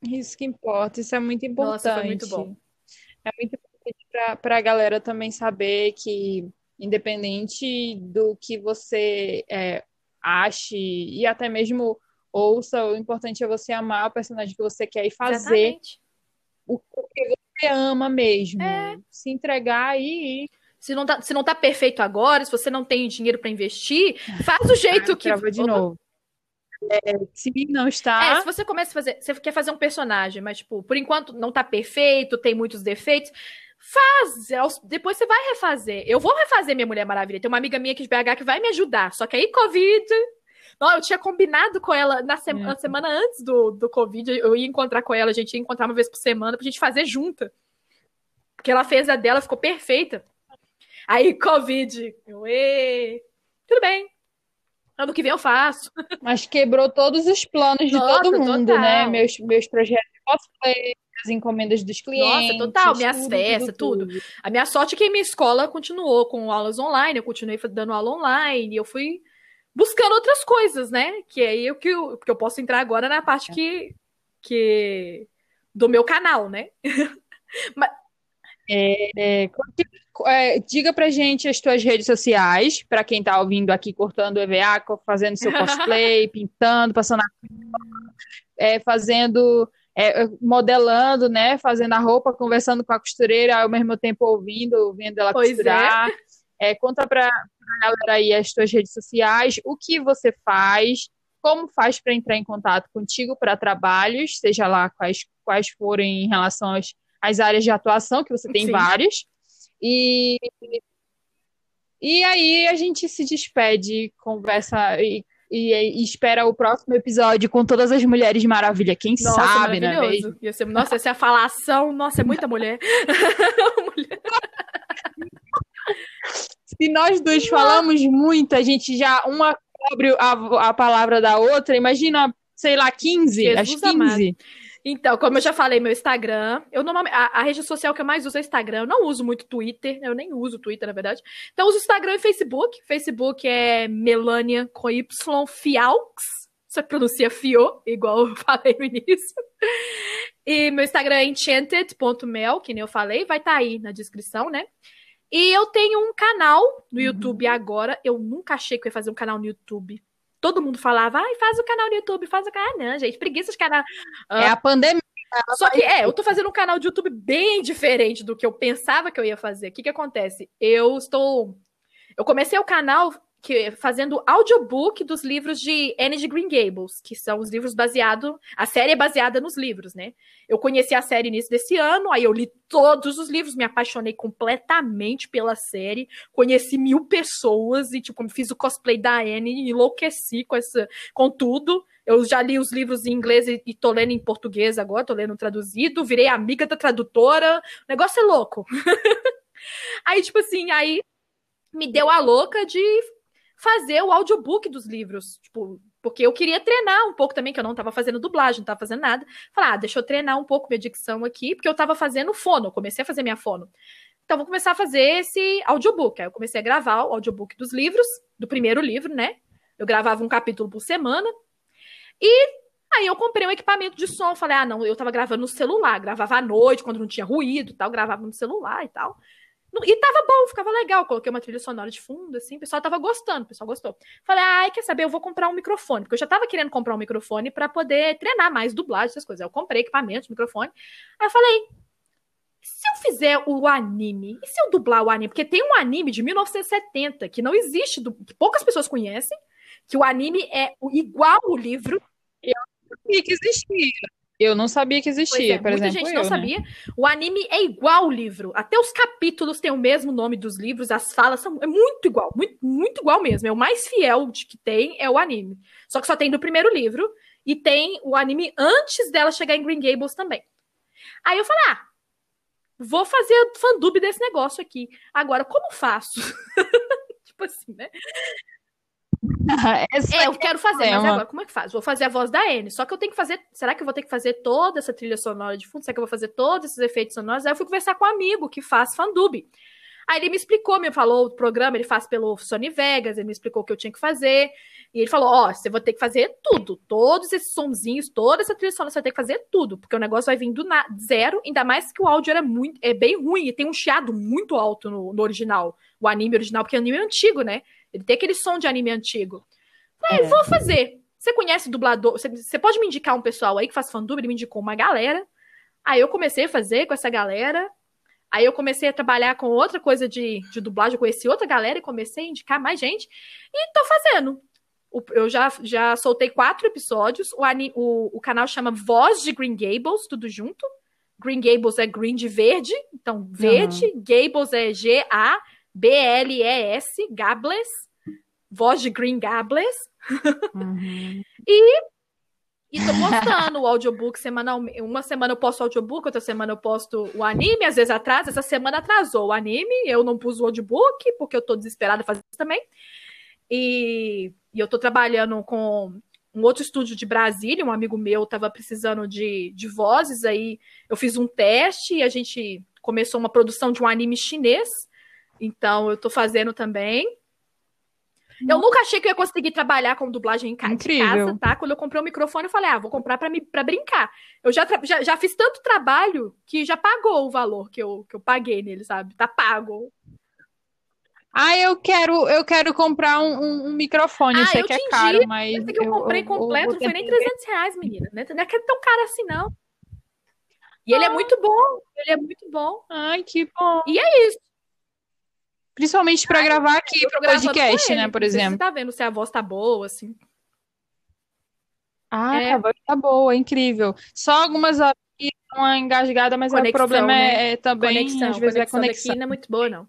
Isso que importa, isso é muito importante. Nossa, foi muito bom. É muito importante para a galera também saber que, independente do que você é, ache, e até mesmo ouça, o importante é você amar o personagem que você quer e fazer Exatamente. o que você ama mesmo. É. Se entregar e ir. Se não, tá, se não tá perfeito agora, se você não tem dinheiro para investir, faz o jeito ah, que. de novo. É, se não está. É, se você começa a fazer. Você quer fazer um personagem, mas, tipo, por enquanto não tá perfeito, tem muitos defeitos. Faz! Depois você vai refazer. Eu vou refazer minha Mulher Maravilha. Tem uma amiga minha aqui de BH que vai me ajudar. Só que aí, Covid. Não, eu tinha combinado com ela na, sema, na semana antes do, do Covid. Eu ia encontrar com ela, a gente ia encontrar uma vez por semana pra gente fazer junta. Porque ela fez a dela, ficou perfeita. Aí, Covid. Eu, tudo bem, Ano que vem eu faço. Mas quebrou todos os planos de Nossa, todo mundo, né? total. né? Meus, meus projetos de cosplay, as encomendas dos clientes. Nossa, total. Minhas tudo, festas, tudo, tudo, tudo, A minha sorte é que minha escola continuou com aulas online, eu continuei dando aula online, e eu fui buscando outras coisas, né? Que é o que eu, que eu posso entrar agora na parte que, que do meu canal, né? Mas, É, é, é, diga pra gente as tuas redes sociais, para quem tá ouvindo aqui cortando o EVA, fazendo seu cosplay, pintando, passando a é, fazendo, é, modelando, né? Fazendo a roupa, conversando com a costureira, ao mesmo tempo ouvindo, ouvindo ela pois costurar. É. conta pra, pra galera aí as tuas redes sociais, o que você faz, como faz para entrar em contato contigo para trabalhos, seja lá quais, quais forem em relação às as áreas de atuação, que você tem Sim. várias. E, e aí a gente se despede, conversa e, e, e, espera o próximo episódio com todas as mulheres maravilha. Quem nossa, sabe, né? Ia ser, nossa, essa é a falação. Nossa, é muita mulher. mulher. Se nós dois falamos muito, a gente já uma cobre a, a palavra da outra. Imagina, sei lá, 15, Jesus as 15. Amado. Então, como eu já falei, meu Instagram, eu normalmente a, a, rede social que eu mais uso é Instagram. Eu não uso muito Twitter, eu nem uso Twitter, na verdade. Então, eu uso Instagram e Facebook. Facebook é Melania com Y Fiaux. Você pronuncia Fio, igual eu falei no início. E meu Instagram é enchanted.mel, que nem eu falei, vai estar tá aí na descrição, né? E eu tenho um canal no uhum. YouTube uhum. agora. Eu nunca achei que eu ia fazer um canal no YouTube todo mundo falava, ai, faz o canal no YouTube, faz o canal. Não, gente, preguiça de canal. É a pandemia. Só que, é, eu tô fazendo um canal de YouTube bem diferente do que eu pensava que eu ia fazer. O que que acontece? Eu estou. Eu comecei o canal que, fazendo audiobook dos livros de Anne de Green Gables, que são os livros baseados. A série é baseada nos livros, né? Eu conheci a série início desse ano, aí eu li todos os livros, me apaixonei completamente pela série, conheci mil pessoas e, tipo, fiz o cosplay da Anne, enlouqueci com, essa, com tudo. Eu já li os livros em inglês e, e tô lendo em português agora, tô lendo traduzido, virei amiga da tradutora. O negócio é louco. aí, tipo assim, aí me deu a louca de fazer o audiobook dos livros. Tipo, porque eu queria treinar um pouco também, que eu não estava fazendo dublagem, não estava fazendo nada. Falar, ah, deixa eu treinar um pouco minha dicção aqui, porque eu estava fazendo fono, comecei a fazer minha fono. Então, vou começar a fazer esse audiobook. Aí eu comecei a gravar o audiobook dos livros, do primeiro livro, né? Eu gravava um capítulo por semana. E aí eu comprei um equipamento de som. Falei, ah, não, eu estava gravando no celular. Gravava à noite, quando não tinha ruído tal. Gravava no celular e tal. E tava bom, ficava legal. Coloquei uma trilha sonora de fundo, assim, o pessoal tava gostando, o pessoal gostou. Falei, ai, quer saber? Eu vou comprar um microfone, porque eu já tava querendo comprar um microfone para poder treinar mais dublagem, essas coisas. Eu comprei equipamento, microfone. Aí eu falei, se eu fizer o anime, e se eu dublar o anime? Porque tem um anime de 1970 que não existe, que poucas pessoas conhecem, que o anime é igual o livro. Eu sabia que existia. Eu não sabia que existia, é, por muita exemplo. gente não né? sabia. O anime é igual o livro. Até os capítulos têm o mesmo nome dos livros, as falas são é muito igual, muito, muito igual mesmo. É o mais fiel de que tem é o anime. Só que só tem do primeiro livro e tem o anime antes dela chegar em Green Gables também. Aí eu falei: "Ah, vou fazer fandub desse negócio aqui. Agora como faço?" tipo assim, né? é, eu quero fazer, é mas uma... agora como é que faz? Vou fazer a voz da Anne. Só que eu tenho que fazer. Será que eu vou ter que fazer toda essa trilha sonora de fundo? Será que eu vou fazer todos esses efeitos sonoros? Aí eu fui conversar com um amigo que faz fandub. Aí ele me explicou, me falou o programa, ele faz pelo Sony Vegas, ele me explicou o que eu tinha que fazer. E ele falou: Ó, oh, você vai ter que fazer tudo, todos esses sonzinhos, toda essa trilha sonora, você vai ter que fazer tudo, porque o negócio vai vir do zero, ainda mais que o áudio era muito, é bem ruim e tem um chiado muito alto no, no original, o anime original, porque o anime é antigo, né? Ele tem aquele som de anime antigo. Falei, é. vou fazer. Você conhece dublador? Você, você, pode me indicar um pessoal aí que faz fandub? Ele me indicou uma galera. Aí eu comecei a fazer com essa galera. Aí eu comecei a trabalhar com outra coisa de, de dublagem. Eu conheci outra galera e comecei a indicar mais gente. E tô fazendo. eu já, já soltei quatro episódios. O, o, o canal chama Voz de Green Gables, tudo junto. Green Gables é green de verde, então verde. Uhum. Gables é G-A B-L-E-S, Gables, voz de Green Gables. Uhum. e, e tô postando o audiobook semanalmente. Uma semana eu posto o audiobook, outra semana eu posto o anime, às vezes atrasa. Essa semana atrasou o anime, eu não pus o audiobook, porque eu tô desesperada fazer isso também. E, e eu tô trabalhando com um outro estúdio de Brasília, um amigo meu estava precisando de, de vozes, aí eu fiz um teste e a gente começou uma produção de um anime chinês então, eu tô fazendo também. Eu nunca achei que eu ia conseguir trabalhar com dublagem em casa, casa tá? Quando eu comprei o microfone, eu falei, ah, vou comprar pra, me, pra brincar. Eu já, já, já fiz tanto trabalho que já pagou o valor que eu, que eu paguei nele, sabe? Tá pago. Ah, eu quero, eu quero comprar um, um, um microfone. Ah, eu sei que é caro, mas. Esse que eu, eu comprei completo não foi nem 300 reais, menina. Não é, é tão caro assim, não. E ah. ele é muito bom. Ele é muito bom. Ai, que bom. E é isso. Principalmente para gravar aqui pro podcast, né, por exemplo. Você tá vendo se a voz tá boa, assim. Ah, é. a voz tá boa, incrível. Só algumas horas que uma engasgada, mas conexão, o problema né? é, é, também, conexão, às vezes, é conexão é conexão. Daqui não é muito boa, não.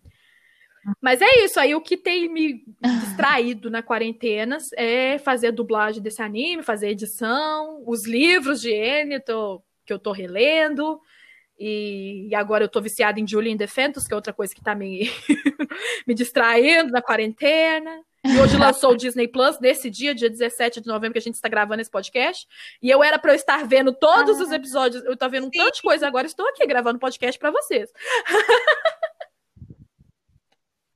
Mas é isso, aí o que tem me distraído na quarentena é fazer a dublagem desse anime, fazer edição, os livros de N tô, que eu tô relendo, e, e, agora eu tô viciada em Julian Defentos, que é outra coisa que tá me, me distraindo na quarentena. E hoje lançou o Disney Plus, nesse dia, dia 17 de novembro, que a gente está gravando esse podcast. E eu era para eu estar vendo todos ah, os episódios. Eu tô vendo um tanto de coisa agora, estou aqui gravando podcast para vocês.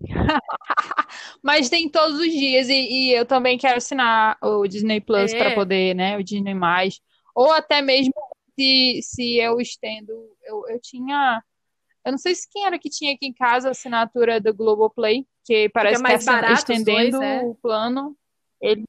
Mas tem todos os dias e, e, eu também quero assinar o Disney Plus é. para poder, né? O Disney Mais. Ou até mesmo se, se eu estendo. Eu, eu tinha. Eu não sei se quem era que tinha aqui em casa a assinatura do Globoplay, que parece que é mais que estendendo dois, é. o plano. Ele...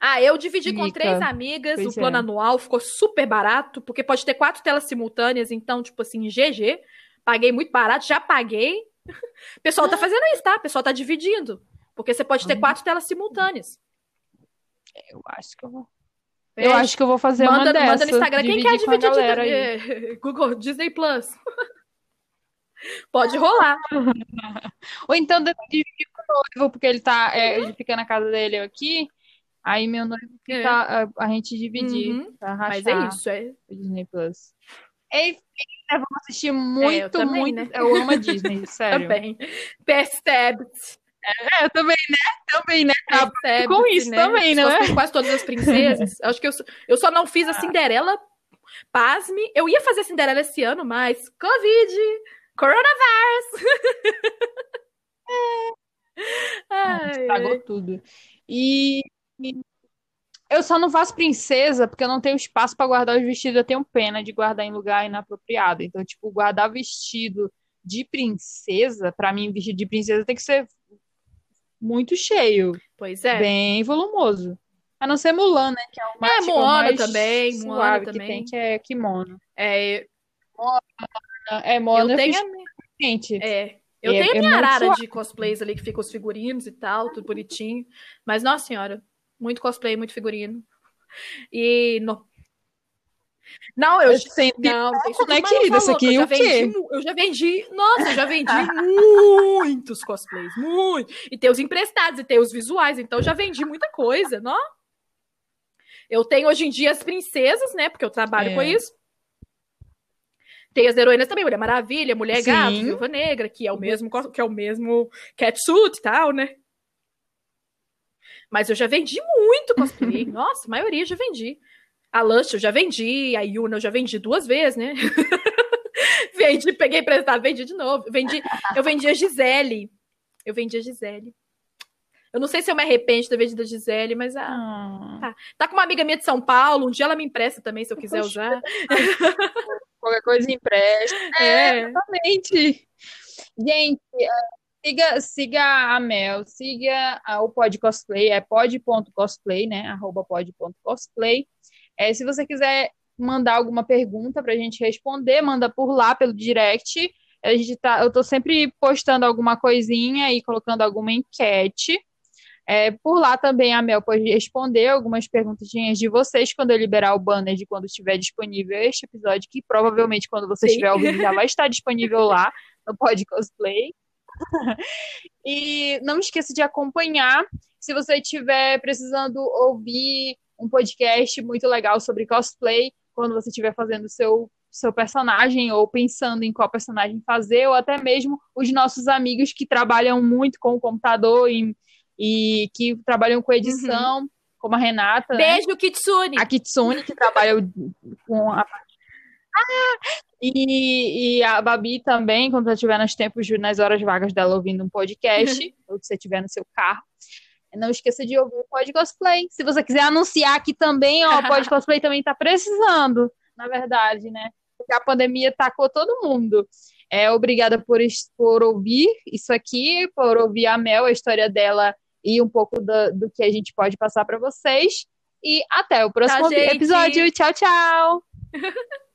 Ah, eu dividi Fica. com três amigas pois o plano é. anual, ficou super barato, porque pode ter quatro telas simultâneas, então, tipo assim, GG. Paguei muito barato, já paguei. O pessoal tá fazendo isso, tá? O pessoal tá dividindo. Porque você pode ter quatro telas simultâneas. Eu acho que eu vou. Eu acho que eu vou fazer manda, uma dessa. Manda no Instagram. Quem quer dividir de, Google, Disney Plus. Pode rolar. Ou então dividir com o noivo, porque ele tá. É, ele fica na casa dele aqui. Aí meu noivo fica é. a, a, gente dividir. Uhum. Mas é isso, é. O Disney Plus. Enfim, né, vamos assistir muito, é, também, muito. Né? Eu amo a Disney, sério. também. Percebe. É, eu também, né? Também, né? Percebe com isso né? também, né? Quase todas as princesas. Acho que eu, eu só não fiz a Cinderela. Pasme. Eu ia fazer a Cinderela esse ano, mas Covid, coronavírus. é. Estragou tudo. E eu só não faço princesa porque eu não tenho espaço para guardar os vestidos. Eu tenho pena de guardar em lugar inapropriado. Então, tipo, guardar vestido de princesa, para mim, vestido de princesa tem que ser muito cheio. Pois é. Bem volumoso. A não ser Mulan, né? Que é o mais, é, tipo, Moana também. Moana que também. tem, que é kimono. É, Moana, é, Moana eu tenho a minha... É, eu é, tenho a minha é arara suave. de cosplays ali, que fica os figurinos e tal, tudo bonitinho. Mas, nossa senhora, muito cosplay, muito figurino. E no... Não, eu, sempre não, isso né, querida? Isso aqui eu o quê? Vendi, eu já vendi, nossa, eu já vendi muitos cosplays, muito. E tem os emprestados, e tem os visuais, então eu já vendi muita coisa, não? Eu tenho hoje em dia as princesas, né? Porque eu trabalho é. com isso. Tem as heroínas também, Mulher Maravilha, Mulher Sim. Gato, Viúva Negra, que é o mesmo que é o mesmo catsuit e tal, né? Mas eu já vendi muito cosplay. Nossa, a maioria já vendi. A Lush eu já vendi, a Yuna eu já vendi duas vezes, né? vendi, peguei emprestado, vendi de novo. Vendi, eu vendi a Gisele. Eu vendi a Gisele. Eu não sei se eu me arrependo de ter vendido a Gisele, mas ah, tá. tá. com uma amiga minha de São Paulo, um dia ela me empresta também, se eu quiser usar. Qualquer coisa empresta. É, é, exatamente. Gente, Siga, siga a Mel, siga o Pod Cosplay, é pod.cosplay, né? Arroba pod.cosplay. É, se você quiser mandar alguma pergunta para a gente responder, manda por lá, pelo direct. A gente tá, eu estou sempre postando alguma coisinha e colocando alguma enquete. É, por lá também a Mel pode responder algumas perguntinhas de vocês quando eu liberar o banner de quando estiver disponível este episódio, que provavelmente quando você Sim. estiver ouvindo já vai estar disponível lá no Pod Cosplay. e não esqueça de acompanhar. Se você estiver precisando ouvir um podcast muito legal sobre cosplay, quando você estiver fazendo seu seu personagem ou pensando em qual personagem fazer, ou até mesmo os nossos amigos que trabalham muito com o computador e, e que trabalham com edição, uhum. como a Renata. Né? Beijo, né? Kitsune! A Kitsune, que trabalha com a ah, e, e, a Babi também, quando você estiver nos tempos, nas horas vagas dela ouvindo um podcast, ou se você estiver no seu carro. Não esqueça de ouvir o Pod Cosplay. Se você quiser anunciar aqui também, ó, o Pod Cosplay também tá precisando, na verdade, né? Porque a pandemia tacou todo mundo. É, obrigada por, por ouvir isso aqui, por ouvir a Mel, a história dela e um pouco do, do que a gente pode passar para vocês. E até o próximo tá, episódio. Tchau, tchau!